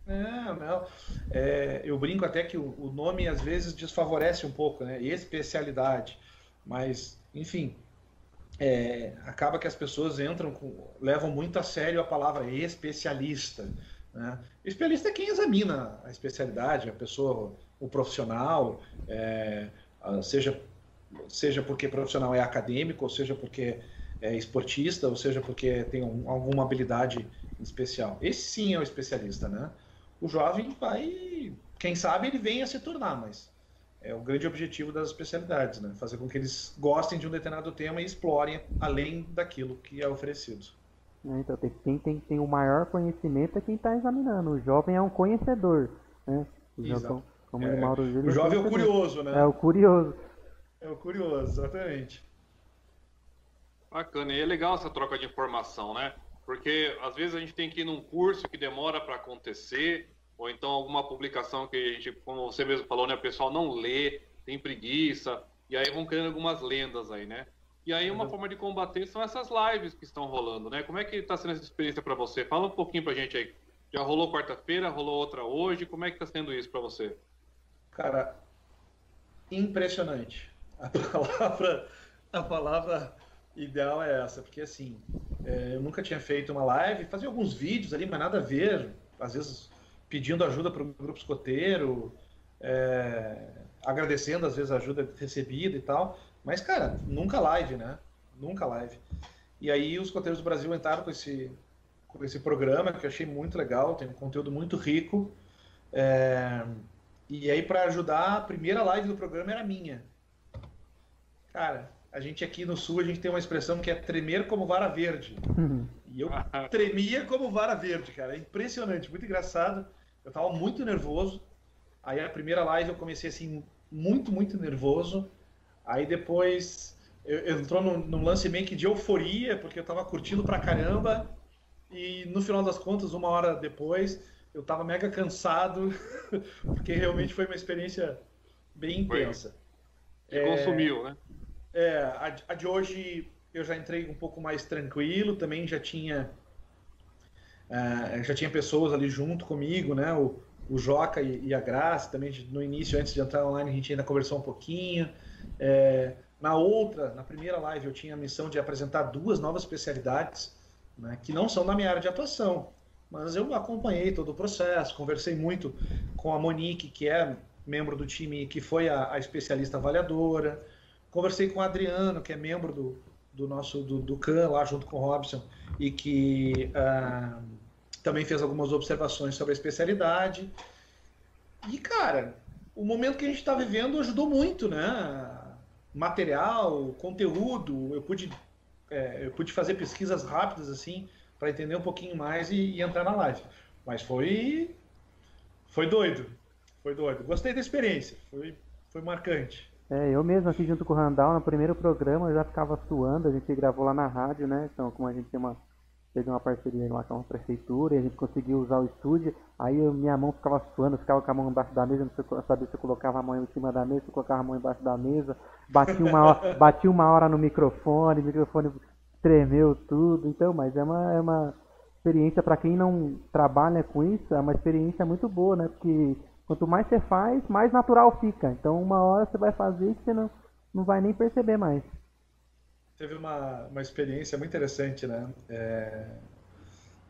Não, não. É, eu brinco até que o, o, nome às vezes desfavorece um pouco, né? Especialidade. Mas, enfim, é, acaba que as pessoas entram com, levam muito a sério a palavra especialista. Né? Especialista é quem examina a especialidade, a pessoa, o profissional, é, seja, seja porque profissional é acadêmico, ou seja porque é esportista, ou seja porque tem um, alguma habilidade especial. Esse sim é o especialista, né? o jovem vai, quem sabe ele venha se tornar, mas é o grande objetivo das especialidades, né? Fazer com que eles gostem de um determinado tema e explorem além daquilo que é oferecido. É, então, quem tem, tem o maior conhecimento é quem está examinando. O jovem é um conhecedor, né? O, jovem, como é, o, Mauro o jovem é o curioso, né? É o curioso. É o curioso, exatamente. Bacana, e é legal essa troca de informação, né? Porque às vezes a gente tem que ir num curso que demora para acontecer, ou então alguma publicação que a gente, como você mesmo falou, né, o pessoal não lê, tem preguiça, e aí vão criando algumas lendas aí, né? E aí uma uhum. forma de combater são essas lives que estão rolando, né? Como é que está sendo essa experiência para você? Fala um pouquinho para a gente aí. Já rolou quarta-feira, rolou outra hoje, como é que está sendo isso para você? Cara, impressionante. A palavra, a palavra ideal é essa, porque assim, é, eu nunca tinha feito uma live, fazia alguns vídeos ali, mas nada a ver, às vezes pedindo ajuda para o grupo escoteiro, é, agradecendo às vezes a ajuda recebida e tal, mas cara, nunca live, né? Nunca live. E aí os escoteiros do Brasil entraram com esse, com esse programa que eu achei muito legal, tem um conteúdo muito rico. É, e aí para ajudar, a primeira live do programa era minha. Cara, a gente aqui no sul, a gente tem uma expressão que é tremer como vara verde. Uhum. E eu tremia como vara verde, cara. É impressionante, muito engraçado. Eu tava muito nervoso. Aí a primeira live eu comecei assim, muito, muito nervoso. Aí depois eu, eu entrou num, num, lance meio que de euforia, porque eu tava curtindo pra caramba. E no final das contas, uma hora depois, eu tava mega cansado, porque realmente foi uma experiência bem intensa. Foi. É... consumiu, né? É, a, a, de hoje eu já entrei um pouco mais tranquilo, também já tinha uh, já tinha pessoas ali junto comigo, né? O, o Joca e, e a Graça também no início, antes de entrar online, a gente ainda conversou um pouquinho. É, na outra, na primeira live, eu tinha a missão de apresentar duas novas especialidades, né, que não são da minha área de atuação, mas eu acompanhei todo o processo, conversei muito com a Monique, que é membro do time, que foi a, a especialista avaliadora. Conversei com o Adriano, que é membro do, do nosso do, do CAN lá junto com o Robson e que uh, também fez algumas observações sobre a especialidade. E, cara, o momento que a gente está vivendo ajudou muito, né? Material, conteúdo, eu pude é, eu pude fazer pesquisas rápidas assim para entender um pouquinho mais e, e, entrar na live. Mas foi foi doido, foi doido. Gostei da experiência, foi foi marcante. É, eu mesmo aqui junto com o Randall, no primeiro programa, eu já ficava suando, a gente gravou lá na rádio, né? Então, como a gente tem uma, fez uma parceria lá com a prefeitura e a gente conseguiu usar o estúdio, aí eu, minha mão ficava suando, ficava com a mão embaixo da mesa, não sabia se eu colocava a mão em cima da mesa, se eu colocava a mão embaixo da mesa, bati uma hora, bati uma hora no microfone, o microfone tremeu tudo, então, mas é uma, é uma experiência para quem não trabalha com isso, é uma experiência muito boa, né? Porque Quanto mais você faz, mais natural fica. Então uma hora você vai fazer que você não, não vai nem perceber mais. Teve uma, uma experiência muito interessante, né? É...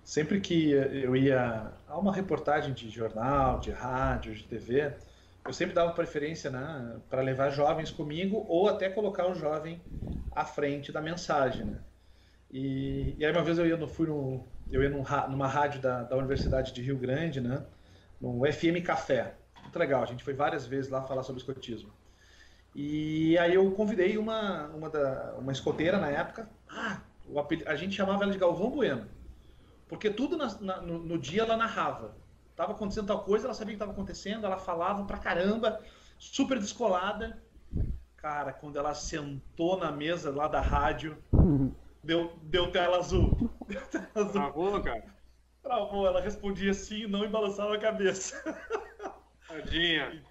Sempre que eu ia a uma reportagem de jornal, de rádio, de TV, eu sempre dava preferência né, para levar jovens comigo ou até colocar o jovem à frente da mensagem. Né? E, e aí uma vez eu ia no, fui no, eu ia num, numa rádio da, da Universidade de Rio Grande, né? No FM Café. Muito legal, a gente foi várias vezes lá falar sobre escotismo. E aí eu convidei uma, uma, da, uma escoteira na época. Ah, a gente chamava ela de Galvão Bueno. Porque tudo na, na, no, no, dia ela narrava. Tava acontecendo tal coisa, ela sabia o que estava acontecendo, ela falava pra caramba, super descolada. Cara, quando ela sentou na mesa lá da rádio, deu, deu tela azul. Deu tela azul. Travou, cara? Travou, ela respondia sim não e balançava a cabeça. Tadinha.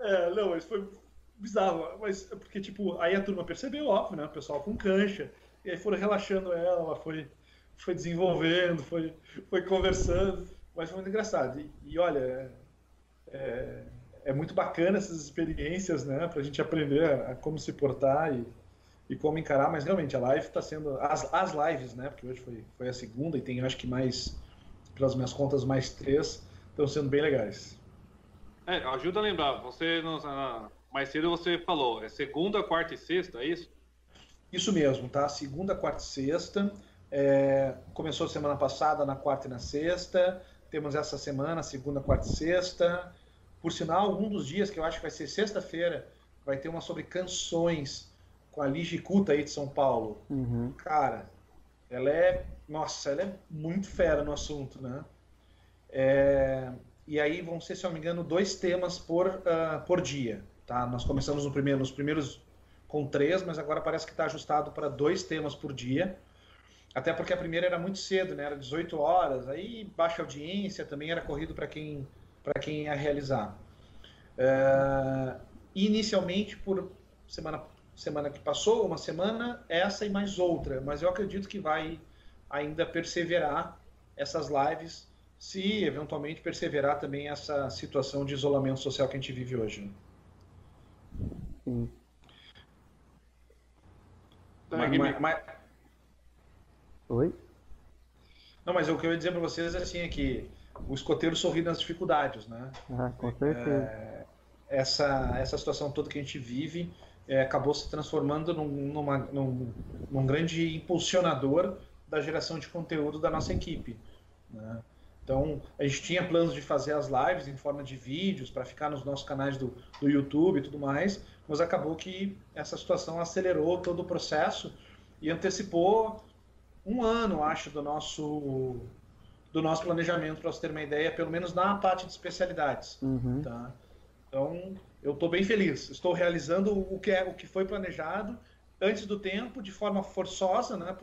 É, não, mas foi bizarro. Mas porque, tipo, aí a turma percebeu, óbvio, né? O pessoal com cancha. E aí foram relaxando ela, ela foi, foi desenvolvendo, foi, foi conversando. Mas foi muito engraçado. E, e olha, é, é, é, muito bacana essas experiências, né? Pra gente aprender a, a como se portar e, e como encarar. Mas realmente a live está sendo. As, as lives, né? Porque hoje foi, foi a segunda e tem, acho que mais pelas minhas contas, mais três, estão sendo bem legais. É, ajuda a lembrar, você mais cedo você falou, é segunda, quarta e sexta, é isso? Isso mesmo, tá? Segunda, quarta e sexta. É, começou semana passada na quarta e na sexta. Temos essa semana, segunda, quarta e sexta. Por sinal, um dos dias que eu acho que vai ser sexta-feira, vai ter uma sobre canções com a Ligi Cuta aí de São Paulo. Uhum. Cara, ela é, nossa, ela é muito fera no assunto, né? É, e aí vão ser, se eu não me engano, dois temas por, uh, por dia, tá? Nós começamos no primeiro, nos primeiros com três, mas agora parece que está ajustado para dois temas por dia. Até porque a primeira era muito cedo, né? Era 18 horas, aí baixa audiência, também era corrido para quem, quem ia realizar. Uh, inicialmente, por semana semana que passou, uma semana, essa e mais outra. Mas eu acredito que vai ainda perseverar essas lives, se eventualmente perseverar também essa situação de isolamento social que a gente vive hoje. Sim. Mas, mas, mas... Oi? Não, mas o que eu ia dizer para vocês assim, é que o escoteiro sorri nas dificuldades, né? Ah, com certeza. É, essa, essa situação toda que a gente vive, é, acabou se transformando num, numa, num, num, grande impulsionador da geração de conteúdo da nossa equipe. Né? Então, a gente tinha planos de fazer as lives em forma de vídeos para ficar nos nossos canais do, do YouTube e tudo mais, mas acabou que essa situação acelerou todo o processo e antecipou um ano, acho, do nosso do nosso planejamento, para você ter uma ideia, pelo menos na parte de especialidades. Uhum. Tá? Então, eu estou bem feliz. Estou realizando o que, é, o que foi planejado antes do tempo, de forma forçosa, né,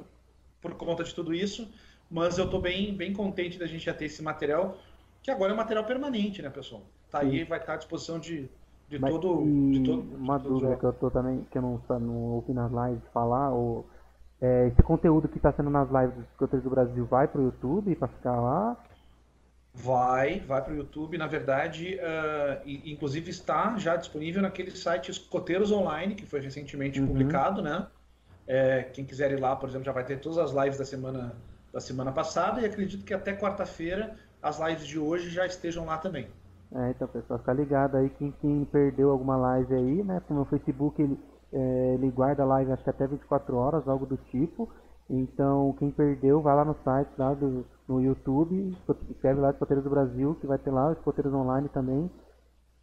por, conta de tudo isso, mas eu estou bem, bem contente da gente já ter esse material, que agora é material permanente, né, pessoal? Tá aí, vai estar à disposição de, de, mas, todo, de todo. Uma de dúvida que eu tô também, que eu não, não ouvi nas lives falar, ou, é, esse conteúdo que está sendo nas lives dos escuteiros do Brasil vai para o YouTube para ficar lá? Vai, vai para o YouTube. Na verdade, uh, inclusive está já disponível naquele site Escoteiros Online, que foi recentemente uhum. publicado, né? É, quem quiser ir lá, por exemplo, já vai ter todas as lives da semana, da semana passada e acredito que até quarta-feira as lives de hoje já estejam lá também. É, então, pessoal, fica ligado aí. Quem, quem perdeu alguma live aí, né? Como o Facebook, ele, é, ele guarda a live acho que até 24 horas, algo do tipo. Então, quem perdeu, vai lá no site lá do, no YouTube, escreve lá Escoteiros do Brasil, que vai ter lá, Escoteiros Online também.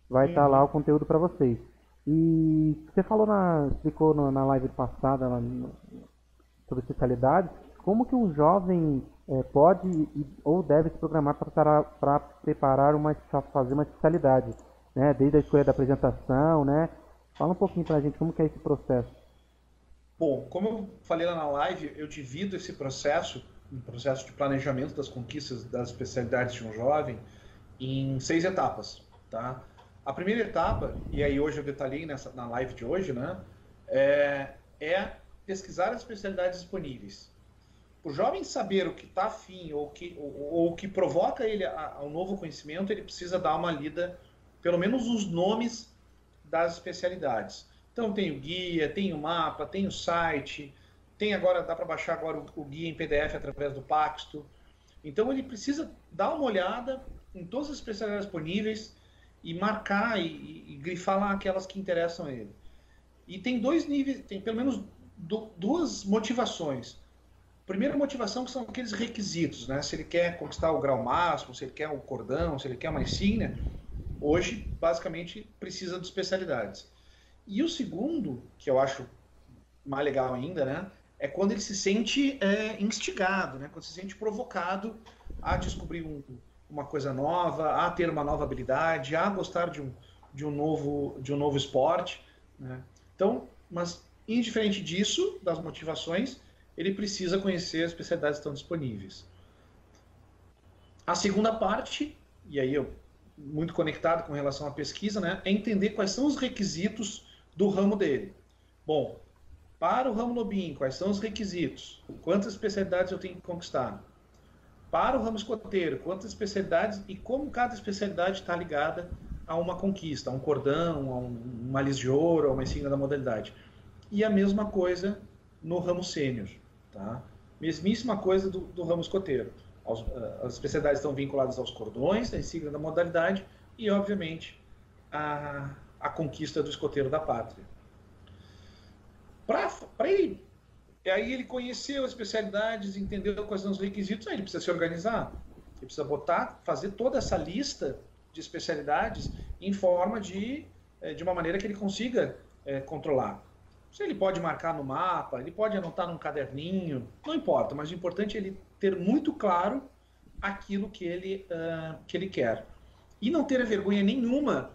Vai estar tá lá o conteúdo para vocês. E você falou na. explicou na live passada, sobre especialidades, como que um jovem é, pode ou deve se programar para preparar uma fazer uma especialidade, né? Desde a escolha da apresentação, né? Fala um pouquinho para a gente como que é esse processo. Bom, como eu falei lá na live, eu divido esse processo, um processo de planejamento das conquistas das especialidades de um jovem, em seis etapas, tá? A primeira etapa, e aí hoje eu detalhei nessa, na live de hoje, né? É, é pesquisar as especialidades disponíveis. O jovem saber o que está afim ou, que, ou, o que provoca ele ao novo conhecimento, ele precisa dar uma lida, pelo menos os nomes das especialidades. Então tem o guia, tem o mapa, tem o site, tem agora, dá para baixar agora o, o, guia em PDF através do Paxto. Então ele precisa dar uma olhada em todas as especialidades disponíveis e marcar e, e, grifar lá aquelas que interessam a ele. E tem dois níveis, tem pelo menos do, duas motivações. Primeira motivação que são aqueles requisitos, né? Se ele quer conquistar o grau máximo, se ele quer o cordão, se ele quer uma insígnia, hoje basicamente precisa de especialidades. E o segundo, que eu acho mais legal ainda, né? É quando ele se sente é, instigado, né? Quando se sente provocado a descobrir um, uma coisa nova, a ter uma nova habilidade, a gostar de um, de um novo de um novo esporte, né? Então, mas indiferente disso, das motivações, ele precisa conhecer as especialidades que estão disponíveis. A segunda parte, e aí eu muito conectado com relação à pesquisa, né, é entender quais são os requisitos do ramo dele. Bom, para o ramo lobinho, quais são os requisitos? Quantas especialidades eu tenho que conquistar? Para o ramo escoteiro, quantas especialidades e como cada especialidade está ligada a uma conquista, a um cordão, a um, uma lis de ouro, a uma insígnia da modalidade. E a mesma coisa no ramo sênior. Tá? Mesmíssima coisa do, do ramo escoteiro. As, eh, as especialidades estão vinculadas aos cordões, a insígnia da modalidade e, obviamente, a, a conquista do escoteiro da pátria. Para ele, aí ele conheceu as especialidades, entendeu quais são os requisitos, aí ele precisa se organizar. Ele precisa botar, fazer toda essa lista de especialidades em forma de, eh, de uma maneira que ele consiga é, controlar. Se ele pode marcar no mapa, ele pode anotar num caderninho, não importa, mas o importante é ele ter muito claro aquilo que ele, uh, que ele quer. E não ter vergonha nenhuma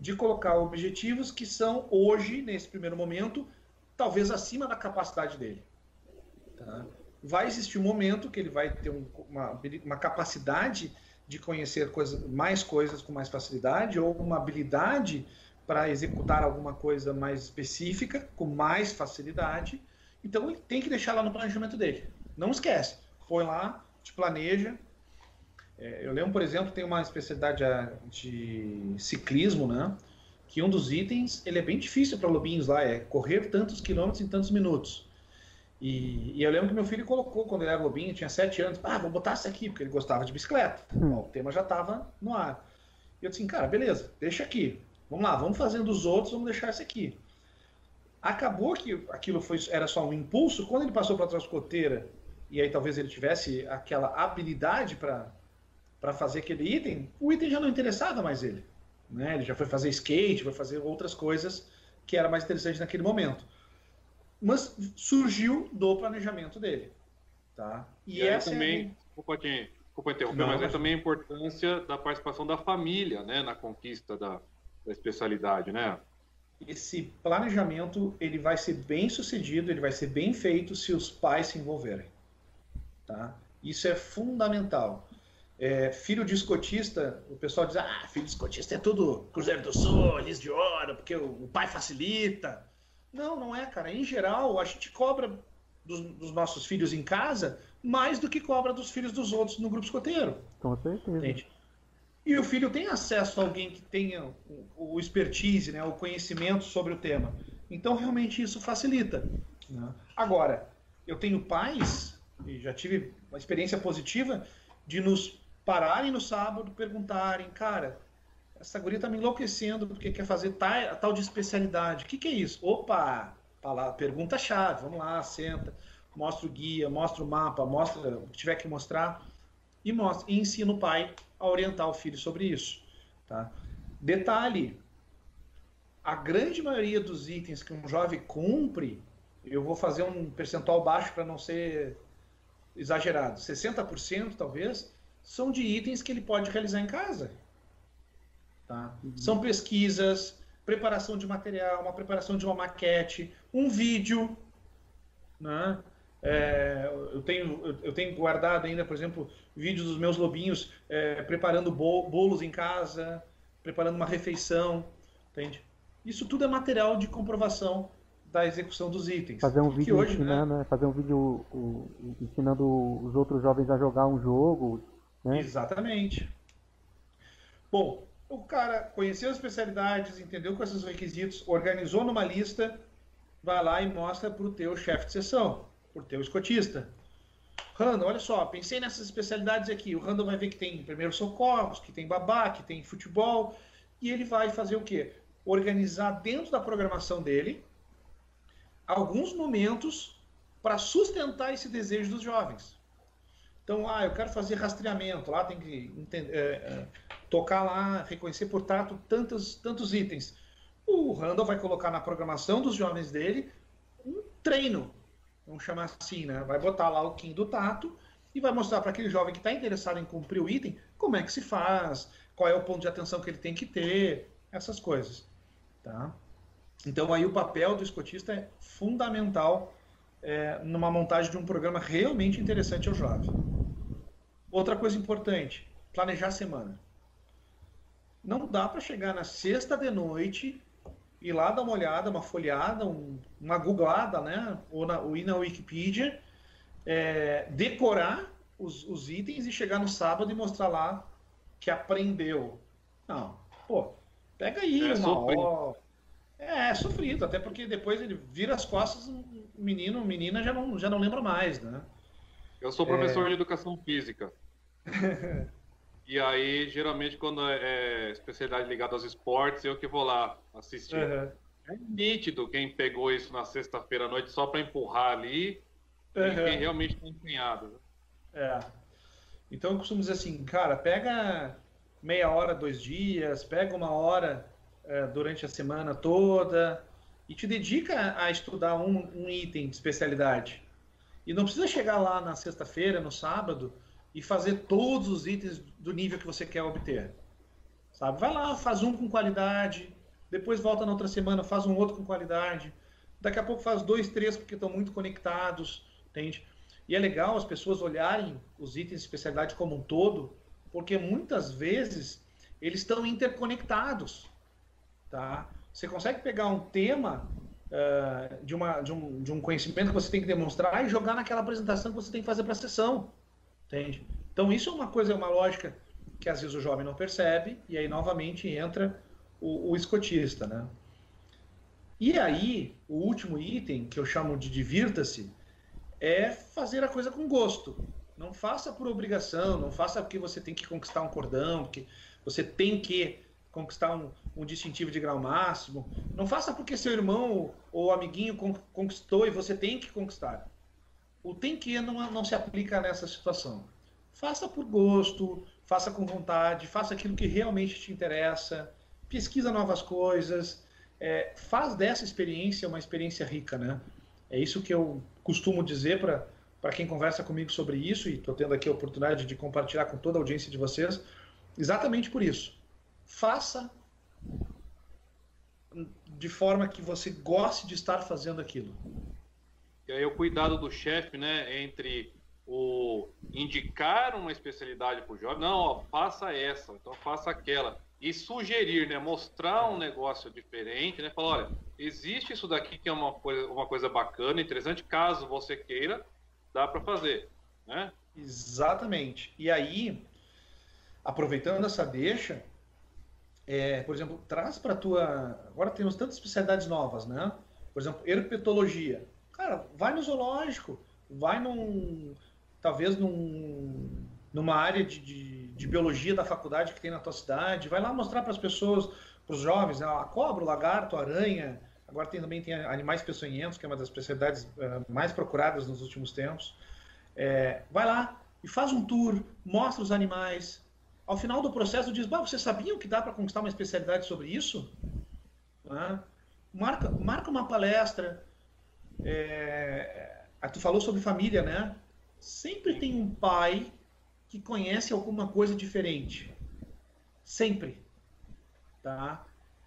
de colocar objetivos que são, hoje, nesse primeiro momento, talvez acima da capacidade dele. Tá? Vai existir um momento que ele vai ter um, uma, uma capacidade de conhecer coisa, mais coisas com mais facilidade ou uma habilidade para executar alguma coisa mais específica, com mais facilidade. Então ele tem que deixar lá no planejamento dele. Não esquece. Foi lá, te planeja. É, eu lembro, por exemplo, tem uma especialidade de ciclismo, né? Que um dos itens ele é bem difícil para lobinhos lá, é correr tantos quilômetros em tantos minutos. E, e, eu lembro que meu filho colocou quando ele era lobinho, tinha sete anos, ah, vou botar isso aqui, porque ele gostava de bicicleta. Hum. Bom, o tema já estava no ar. E eu disse, cara, beleza, deixa aqui. Vamos lá, vamos fazendo os outros, vamos deixar esse aqui. Acabou que aquilo foi, era só um impulso, quando ele passou para a transcoteira, e aí talvez ele tivesse aquela habilidade para fazer aquele item, o item já não interessava mais ele. Né? Ele já foi fazer skate, foi fazer outras coisas que era mais interessante naquele momento. Mas surgiu do planejamento dele. Tá? E, e essa também, é... desculpa interromper, mas é também a importância da participação da família né, na conquista da, da especialidade, né? Esse planejamento ele vai ser bem sucedido, ele vai ser bem feito se os pais se envolverem, tá? Isso é fundamental. É, filho de escotista, o pessoal diz, ah, filho de escotista é tudo Cruzeiro do Sul, Lis de Ouro, porque o, o, pai facilita. Não, não é, cara. Em geral, a gente cobra dos, dos, nossos filhos em casa mais do que cobra dos filhos dos outros no grupo escoteiro. Com certeza. Entende? E o filho tem acesso a alguém que tenha o, o expertise, né, o conhecimento sobre o tema. Então, realmente, isso facilita. Né? Agora, eu tenho pais, e já tive uma experiência positiva, de nos pararem no sábado perguntarem, cara, essa guria tá me enlouquecendo porque quer fazer tal, tal de especialidade. O que, que é isso? Opa! Pergunta-chave, vamos lá, senta, mostra o guia, mostra o mapa, mostra o que tiver que mostrar e, mostra, e ensina o pai a orientar o filho sobre isso. Tá? Detalhe: a grande maioria dos itens que um jovem cumpre eu vou fazer um percentual baixo para não ser exagerado. 60% talvez são de itens que ele pode realizar em casa. Tá? Uhum. São pesquisas, preparação de material, uma preparação de uma maquete, um vídeo. Né? É, eu, tenho, eu tenho guardado ainda, por exemplo, vídeos dos meus lobinhos é, preparando bolos em casa, preparando uma refeição, entende? Isso tudo é material de comprovação da execução dos itens. Fazer um vídeo hoje, ensinando, né? fazer um vídeo o, ensinando os outros jovens a jogar um jogo. Né? Exatamente. Bom, o cara conheceu as especialidades, entendeu com esses requisitos, organizou numa lista, vai lá e mostra para o teu chefe de sessão, para o teu escotista. Randall, olha só, pensei nessas especialidades aqui. O Randall vai ver que tem primeiros socorros, que tem babá, que tem futebol, e ele vai fazer o quê? Organizar dentro da programação dele alguns momentos para sustentar esse desejo dos jovens. Então, ah, eu quero fazer rastreamento, lá tem que entender, é, é, tocar lá, reconhecer por tato tantos, tantos itens. O Randall vai colocar na programação dos jovens dele um treino, vamos chamar assim, né? Vai botar lá o Kim do tato e vai mostrar para aquele jovem que está interessado em cumprir o item como é que se faz, qual é o ponto de atenção que ele tem que ter, essas coisas, tá? Então aí o papel do escotista é fundamental é, numa montagem de um programa realmente interessante ao jovem. Outra coisa importante, planejar a semana. Não dá para chegar na sexta de noite ir lá dar uma olhada, uma folhada, um, uma googlada, né? Ou, na, ou ir na Wikipedia, é, decorar os, os, itens e chegar no sábado e mostrar lá que aprendeu. Não, pô, pega aí é, uma hora é, é sofrido, até porque depois ele vira as costas, o menino, menina já não, já não lembra mais, né? Eu sou professor é... de educação física. e aí, geralmente, quando é, é especialidade ligada aos esportes, eu que vou lá assistir. Uhum. É nítido quem pegou isso na sexta-feira à noite só para empurrar ali uhum. e quem realmente está empenhado. Né? É. Então eu costumo dizer assim, cara, pega meia hora, dois dias, pega uma hora é, durante a semana toda e te dedica a estudar um, um item de especialidade. E não precisa chegar lá na sexta-feira, no sábado, e fazer todos os itens do nível que você quer obter. Sabe? Vai lá, faz um com qualidade, depois volta na outra semana, faz um outro com qualidade. Daqui a pouco faz dois, três, porque estão muito conectados, entende? E é legal as pessoas olharem os itens de especialidade como um todo, porque muitas vezes eles estão interconectados. Tá? Você consegue pegar um tema de, uma, de, um, de um conhecimento que você tem que demonstrar e jogar naquela apresentação que você tem que fazer para a sessão. Entende? Então, isso é uma coisa, uma lógica que às vezes o jovem não percebe, e aí novamente entra o, o escotista. Né? E aí, o último item, que eu chamo de divirta-se, é fazer a coisa com gosto. Não faça por obrigação, não faça porque você tem que conquistar um cordão, porque você tem que conquistar um, um distintivo de grau máximo. Não faça porque seu irmão ou amiguinho conquistou e você tem que conquistar. O tem que não, não se aplica nessa situação. Faça por gosto, faça com vontade, faça aquilo que realmente te interessa, pesquisa novas coisas, é, faz dessa experiência uma experiência rica, né? É isso que eu costumo dizer para quem conversa comigo sobre isso, e estou tendo aqui a oportunidade de compartilhar com toda a audiência de vocês, exatamente por isso faça de forma que você goste de estar fazendo aquilo. E aí o cuidado do chefe, né, entre o indicar uma especialidade para o jovem, não, ó, faça essa, então faça aquela, e sugerir, né, mostrar um negócio diferente, né, falar, olha, existe isso daqui que é uma coisa, uma coisa bacana, interessante, caso você queira, dá para fazer, né? Exatamente. E aí, aproveitando essa deixa, é, por exemplo, traz para tua. Agora temos tantas especialidades novas, né? Por exemplo, herpetologia. Cara, vai no zoológico, vai num. talvez num, numa área de, de, de biologia da faculdade que tem na tua cidade, vai lá mostrar para as pessoas, para os jovens, né? a cobra, o lagarto, a aranha. Agora tem, também tem animais peçonhentos, que é uma das especialidades uh, mais procuradas nos últimos tempos. É, vai lá e faz um tour, mostra os animais, ao final do processo diz, bah, você sabia que dá para conquistar uma especialidade sobre isso? Ah, marca, marca uma palestra, É, tu falou sobre família, né? Sempre tem um pai que conhece alguma coisa diferente. Sempre. Tá?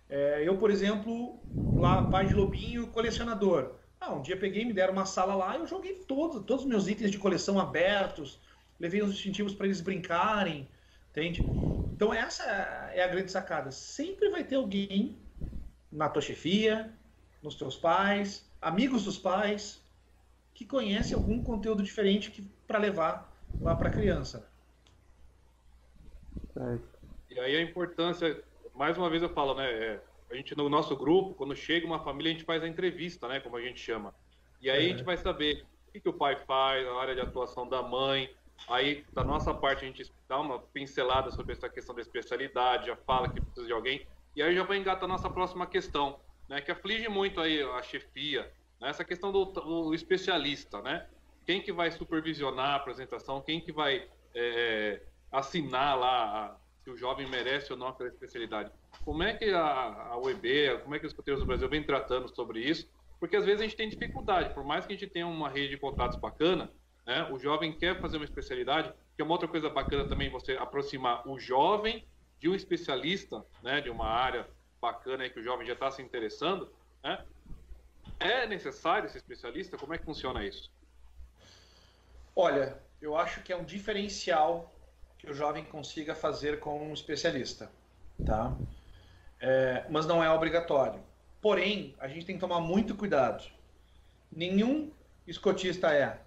É, eu, por exemplo, lá, pai de lobinho, colecionador. Ah, um dia peguei, me deram uma sala lá eu joguei todos, todos os meus itens de coleção abertos, levei uns distintivos para eles brincarem, entende? Então essa é a grande sacada. Sempre vai ter alguém na tua chefia, nos teus pais, amigos dos pais, que conhece algum conteúdo diferente para levar lá para a criança. E aí a importância, mais uma vez eu falo, né? É, a gente no nosso grupo, quando chega uma família, a gente faz a entrevista, né? Como a gente chama. E aí é. a gente vai saber o que, que o pai faz, a área de atuação da mãe. Aí, da nossa parte, a gente dá uma pincelada sobre essa questão da especialidade, já fala que precisa de alguém. E aí já vai engatar a nossa próxima questão, né? Que aflige muito aí a chefia, né? essa questão do, do especialista, né? Quem que vai supervisionar a apresentação, quem que vai é, assinar lá se o jovem merece ou não aquela especialidade. Como é que a, a UEB, como é que os escoteiros do Brasil vem tratando sobre isso? Porque às vezes a gente tem dificuldade, por mais que a gente tenha uma rede de contratos bacana, né, o jovem quer fazer uma especialidade, que é uma outra coisa bacana também você aproximar o jovem de um especialista, né, de uma área bacana que o jovem já está se interessando, né? É necessário esse especialista? Como é que funciona isso? Olha, eu acho que é um diferencial que o jovem consiga fazer com um especialista, tá? É, mas não é obrigatório. Porém, a gente tem que tomar muito cuidado. Nenhum escotista é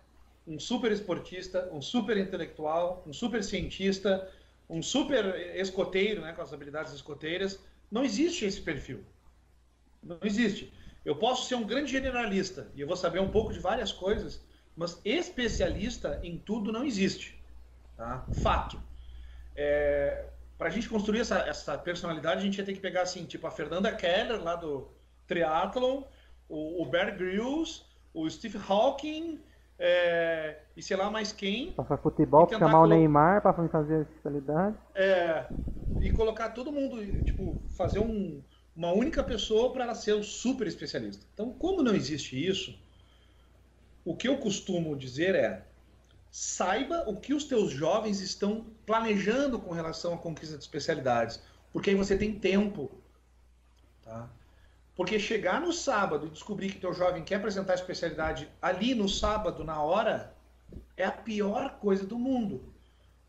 um super esportista, um super intelectual, um super cientista, um super escoteiro, né, com as habilidades escoteiras. Não existe esse perfil. Não existe. Eu posso ser um grande generalista e eu vou saber um pouco de várias coisas, mas especialista em tudo não existe. Tá? Fato. É, para a gente construir essa, essa personalidade, a gente ia ter que pegar assim, tipo a Fernanda Keller lá do Triathlon, o, o Bear Grylls, o Steve Hawking é, e sei lá mais quem. Fazer futebol, chamar o Neymar para fazer a especialidade. É, e colocar todo mundo, tipo, fazer um, uma única pessoa para ela ser o super especialista. Então, como não existe isso, o que eu costumo dizer é saiba o que os teus jovens estão planejando com relação à conquista de especialidades, porque aí você tem tempo, tá? Porque chegar no sábado e descobrir que teu jovem quer apresentar a especialidade ali no sábado, na hora, é a pior coisa do mundo.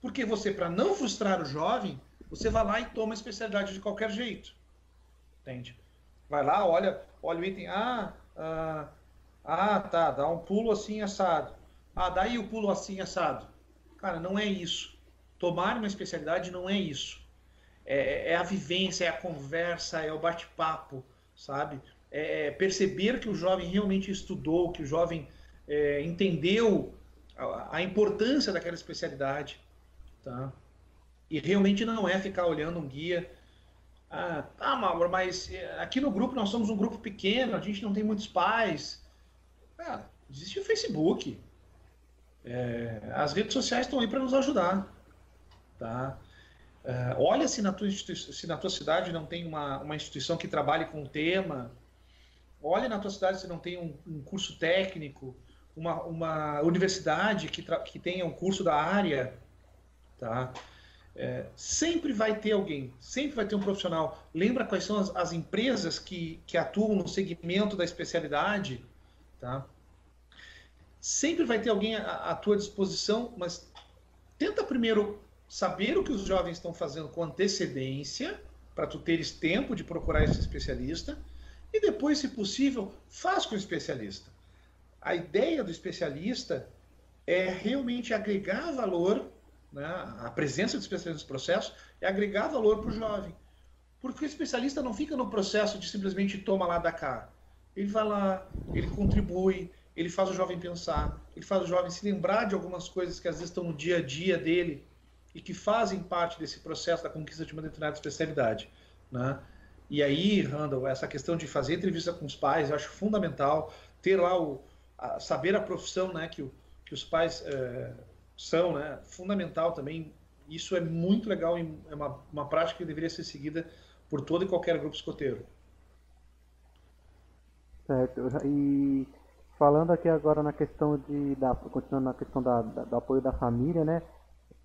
Porque você, para não frustrar o jovem, você vai lá e toma a especialidade de qualquer jeito. Entende? Vai lá, olha, olha o item, ah, ah, ah tá, dá um pulo assim assado. Ah, daí o pulo assim assado. Cara, não é isso. Tomar uma especialidade não é isso. É, é a vivência, é a conversa, é o bate-papo, sabe? É, é perceber que o jovem realmente estudou, que o jovem é, entendeu a, a, importância daquela especialidade, tá? E realmente não é ficar olhando um guia. Ah, tá, Mauro, mas é, aqui no grupo nós somos um grupo pequeno, a gente não tem muitos pais. Ah, existe o Facebook, é, as redes sociais estão aí para nos ajudar. Tá? É, olha se na, tua se na tua cidade não tem uma, uma instituição que trabalhe com o tema. Olha na tua cidade se não tem um, um curso técnico, uma, uma universidade que, que tenha um curso da área. Tá? É, sempre vai ter alguém, sempre vai ter um profissional. Lembra quais são as, as empresas que, que atuam no segmento da especialidade? Tá? Sempre vai ter alguém à, à tua disposição, mas tenta primeiro saber o que os jovens estão fazendo com antecedência, para tu teres tempo de procurar esse especialista, e depois, se possível, faz com o especialista. A ideia do especialista é realmente agregar valor, né? a presença do especialista no processo é agregar valor para o jovem. Porque o especialista não fica no processo de simplesmente toma lá da cá. Ele vai lá, ele contribui, ele faz o jovem pensar, ele faz o jovem se lembrar de algumas coisas que às vezes estão no dia a dia dele e que fazem parte desse processo da conquista de uma determinada especialidade. Né? E aí, Randall, essa questão de fazer entrevista com os pais, eu acho fundamental, ter lá o a, saber a profissão né, que, o, que os pais é, são, né, fundamental também. Isso é muito legal e é uma, uma prática que deveria ser seguida por todo e qualquer grupo escoteiro. Certo. E Falando aqui agora na questão de. Da, continuando na questão da, da, do apoio da família, né?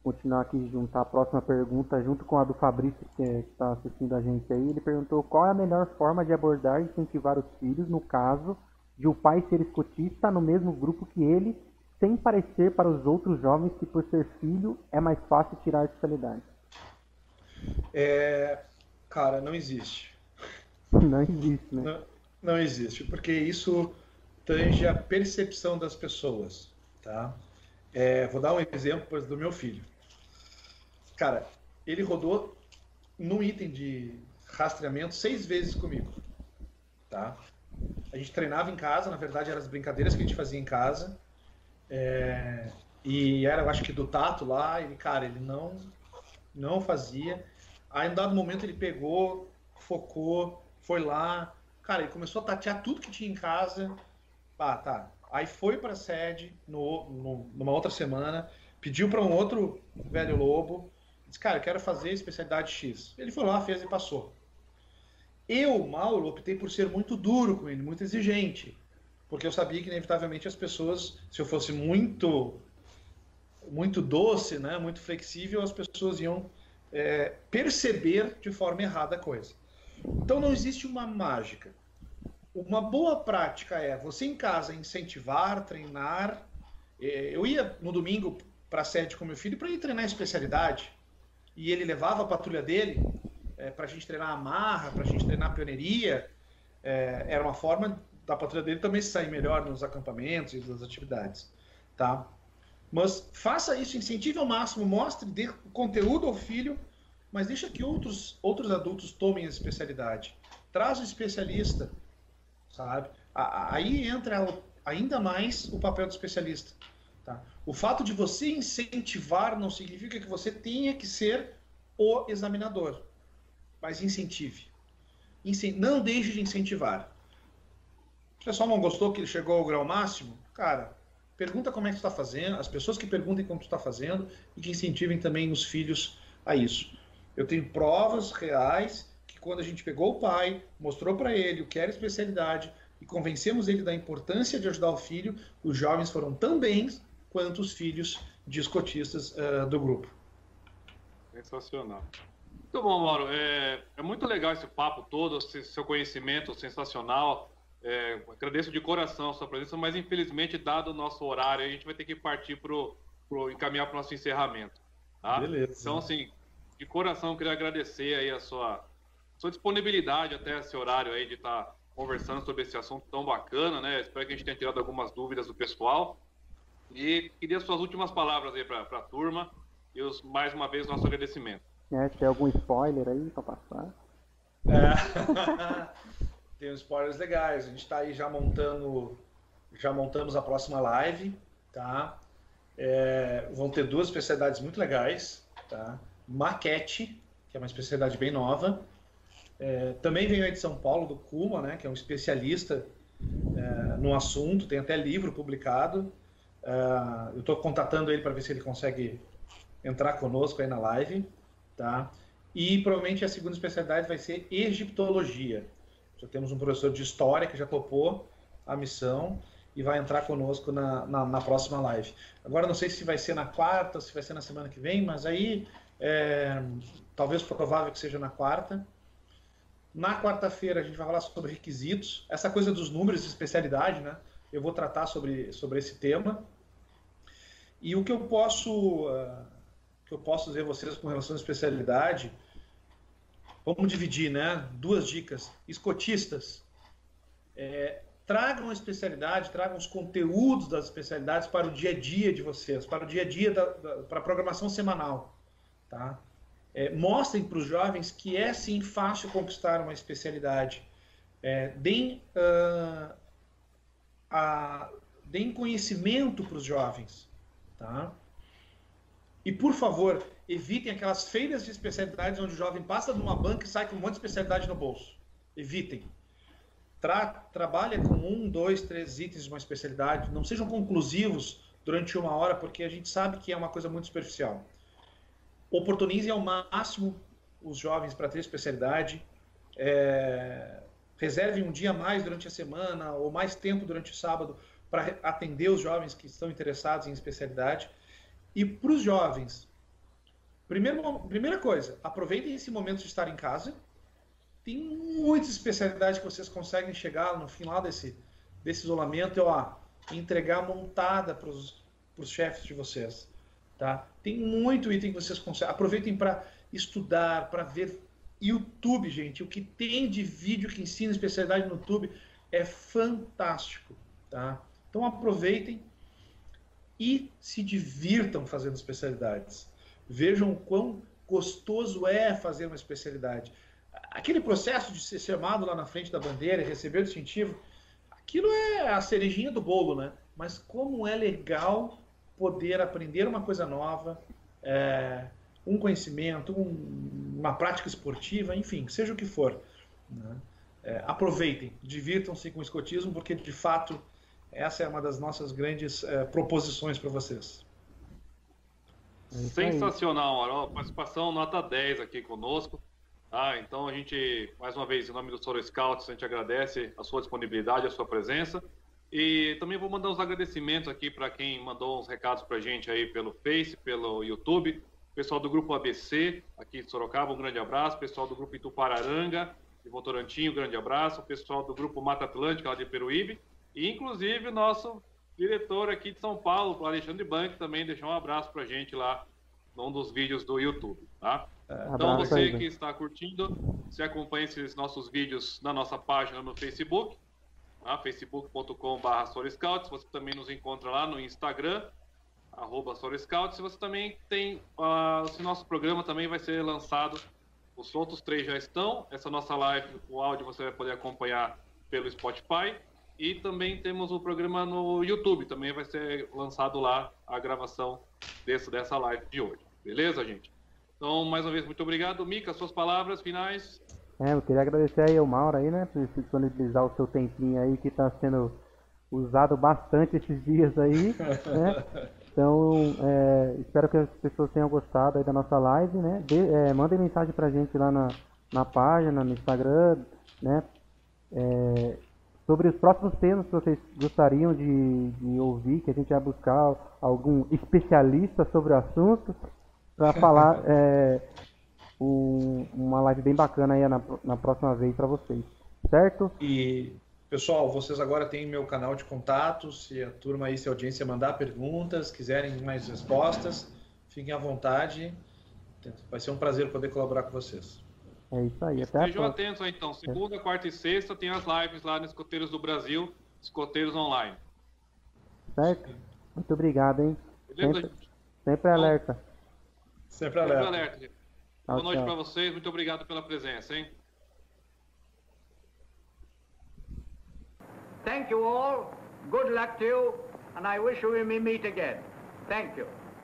Continuar aqui juntar a próxima pergunta junto com a do Fabrício, que está assistindo a gente aí. Ele perguntou qual é a melhor forma de abordar e incentivar os filhos, no caso de o pai ser escotista no mesmo grupo que ele, sem parecer para os outros jovens que por ser filho é mais fácil tirar a especialidade. É, cara, não existe. Não existe, né? Não, não existe, porque isso tange a percepção das pessoas, tá? É, vou dar um exemplo do meu filho. Cara, ele rodou num item de rastreamento seis vezes comigo, tá? A gente treinava em casa, na verdade eram as brincadeiras que a gente fazia em casa, é, e era, eu acho que do tato lá, ele, cara, ele não, não fazia. Aí, em dado momento, ele pegou, focou, foi lá, cara, ele começou a tatear tudo que tinha em casa, ah, tá. Aí foi para a sede no, no, numa outra semana, pediu para um outro velho lobo, disse, cara, quero fazer especialidade X. Ele foi lá, fez e passou. Eu, Mauro, optei por ser muito duro com ele, muito exigente, porque eu sabia que inevitavelmente as pessoas, se eu fosse muito muito doce, né, muito flexível, as pessoas iam é, perceber de forma errada a coisa. Então não existe uma mágica. Uma boa prática é você em casa incentivar, treinar. É, eu ia no domingo para a sede com meu filho para ir treinar especialidade e ele levava a patrulha dele é, para a gente treinar amarra, para a gente treinar pioneiria. É, era uma forma da patrulha dele também sair melhor nos acampamentos e nas atividades, tá? Mas faça isso, incentive ao máximo, mostre, dê conteúdo ao filho, mas deixa que outros, outros adultos tomem a especialidade. Traz um especialista, sabe? Aí entra ainda mais o papel do especialista. Tá? O fato de você incentivar não significa que você tenha que ser o examinador, mas incentive. Não deixe de incentivar. O pessoal não gostou que ele chegou ao grau máximo? Cara, pergunta como é que está fazendo, as pessoas que perguntem como está fazendo e que incentivem também os filhos a isso. Eu tenho provas reais quando a gente pegou o pai, mostrou para ele o que era especialidade e convencemos ele da importância de ajudar o filho, os jovens foram tão bens quanto os filhos de escotistas uh, do grupo. Sensacional. Muito bom, Mauro. É, é, muito legal esse papo todo, esse seu conhecimento sensacional. É, agradeço de coração a sua presença, mas infelizmente, dado o nosso horário, a gente vai ter que partir para o encaminhar para o nosso encerramento. Tá? Beleza. Então, assim, de coração, queria agradecer aí a sua sua disponibilidade até esse horário aí de estar tá conversando sobre esse assunto tão bacana, né? Espero que a gente tenha tirado algumas dúvidas do pessoal. E queria suas últimas palavras aí para a turma e os, mais uma vez nosso agradecimento. É, tem algum spoiler aí para passar? É. tem uns spoilers legais. A gente está aí já montando, já montamos a próxima live, tá? É, vão ter duas especialidades muito legais, tá? Maquete, que é uma especialidade bem nova, é, também veio aí de São Paulo, do Kuma, né, que é um especialista é, no assunto, tem até livro publicado. É, eu estou contatando ele para ver se ele consegue entrar conosco aí na live. Tá? E provavelmente a segunda especialidade vai ser egiptologia. Já temos um professor de história que já topou a missão e vai entrar conosco na, na, na, próxima live. Agora não sei se vai ser na quarta, se vai ser na semana que vem, mas aí é, talvez provável que seja na quarta. Na quarta-feira a gente vai falar sobre requisitos, essa coisa dos números de especialidade, né? Eu vou tratar sobre, sobre esse tema. E o que eu posso uh, que eu posso dizer a vocês com relação à especialidade, vamos dividir, né? Duas dicas. Escotistas, é, tragam a especialidade, tragam os conteúdos das especialidades para o dia a dia de vocês, para o dia a dia da, da para a programação semanal, tá? é, mostrem para os jovens que é sim fácil conquistar uma especialidade. É, deem, uh, a, deem conhecimento para os jovens. Tá? E, por favor, evitem aquelas feiras de especialidades onde o jovem passa numa banca e sai com um monte de especialidade no bolso. Evitem. Tra trabalha com um, dois, três itens de uma especialidade. Não sejam conclusivos durante uma hora, porque a gente sabe que é uma coisa muito superficial. Oportunizem ao máximo os jovens para ter especialidade. É, reservem um dia mais durante a semana ou mais tempo durante o sábado para atender os jovens que estão interessados em especialidade. E para os jovens, primeiro, primeira coisa, aproveitem esse momento de estar em casa. Tem muitas especialidades que vocês conseguem chegar no final desse, desse isolamento e ó, entregar montada para os chefes de vocês. Tá? Tem muito item que vocês conseguem. Aproveitem para estudar, para ver YouTube, gente. O que tem de vídeo que ensina especialidade no YouTube é fantástico. Tá? Então aproveitem e se divirtam fazendo especialidades. Vejam quão gostoso é fazer uma especialidade. Aquele processo de ser chamado lá na frente da bandeira e receber o distintivo, aquilo é a cerejinha do bolo, né? Mas como é legal poder aprender uma coisa nova, é, um conhecimento, um, uma prática esportiva, enfim, seja o que for. Né? É, aproveitem, divirtam-se com o escotismo, porque de fato essa é uma das nossas grandes é, proposições para vocês. É Sensacional, Arol. Participação nota 10 aqui conosco. Ah, então a gente, mais uma vez, em nome do Soro Scouts, a gente agradece a sua disponibilidade, a sua presença. E também vou mandar uns agradecimentos aqui para quem mandou uns recados para a gente aí pelo Face, pelo YouTube. Pessoal do Grupo ABC, aqui de Sorocaba, um grande abraço. Pessoal do Grupo Itupararanga, de Votorantim, um grande abraço. Pessoal do Grupo Mata Atlântica, lá de Peruíbe. E, inclusive, o nosso diretor aqui de São Paulo, o Alexandre Bank, também deixou um abraço para a gente lá num dos vídeos do YouTube, tá? É, então, você que está curtindo, você acompanha esses nossos vídeos na nossa página no Facebook, tá? facebook.com.br. Você também nos encontra lá no Instagram, arroba Sorescouts. Você também tem, uh, nosso programa também vai ser lançado, os outros três já estão. Essa nossa live, o áudio você vai poder acompanhar pelo Spotify. E também temos o programa no YouTube, também vai ser lançado lá a gravação desse, dessa live de hoje. Beleza, gente? Então, mais uma vez, muito obrigado. Mica, suas palavras finais. É, eu queria agradecer aí ao Mauro aí, né, por disponibilizar o seu tempinho aí que está sendo usado bastante esses dias aí, né? Então, é, espero que as pessoas tenham gostado aí da nossa live, né? De, é, mandem mensagem pra gente lá na, na página, no Instagram, né? É, sobre os próximos temas que vocês gostariam de, de ouvir, que a gente vai buscar algum especialista sobre o assunto para falar é, um, uma live bem bacana aí na, na próxima vez para vocês, certo? E pessoal, vocês agora têm meu canal de contatos, se a turma aí, se a audiência mandar perguntas, quiserem mais respostas, fiquem à vontade. Vai ser um prazer poder colaborar com vocês. É isso aí. Até Estejam atentos aí, então. Segunda, quarta e sexta tem as lives lá no Escoteiros do Brasil, Escoteiros Online. Certo? Muito obrigado, hein? Beleza, sempre, sempre alerta. Sempre alerta. Sempre alerta. Boa noite para vocês. Muito obrigado pela presença, hein? Thank you all. Good luck to you. And I wish we may meet again. Thank you.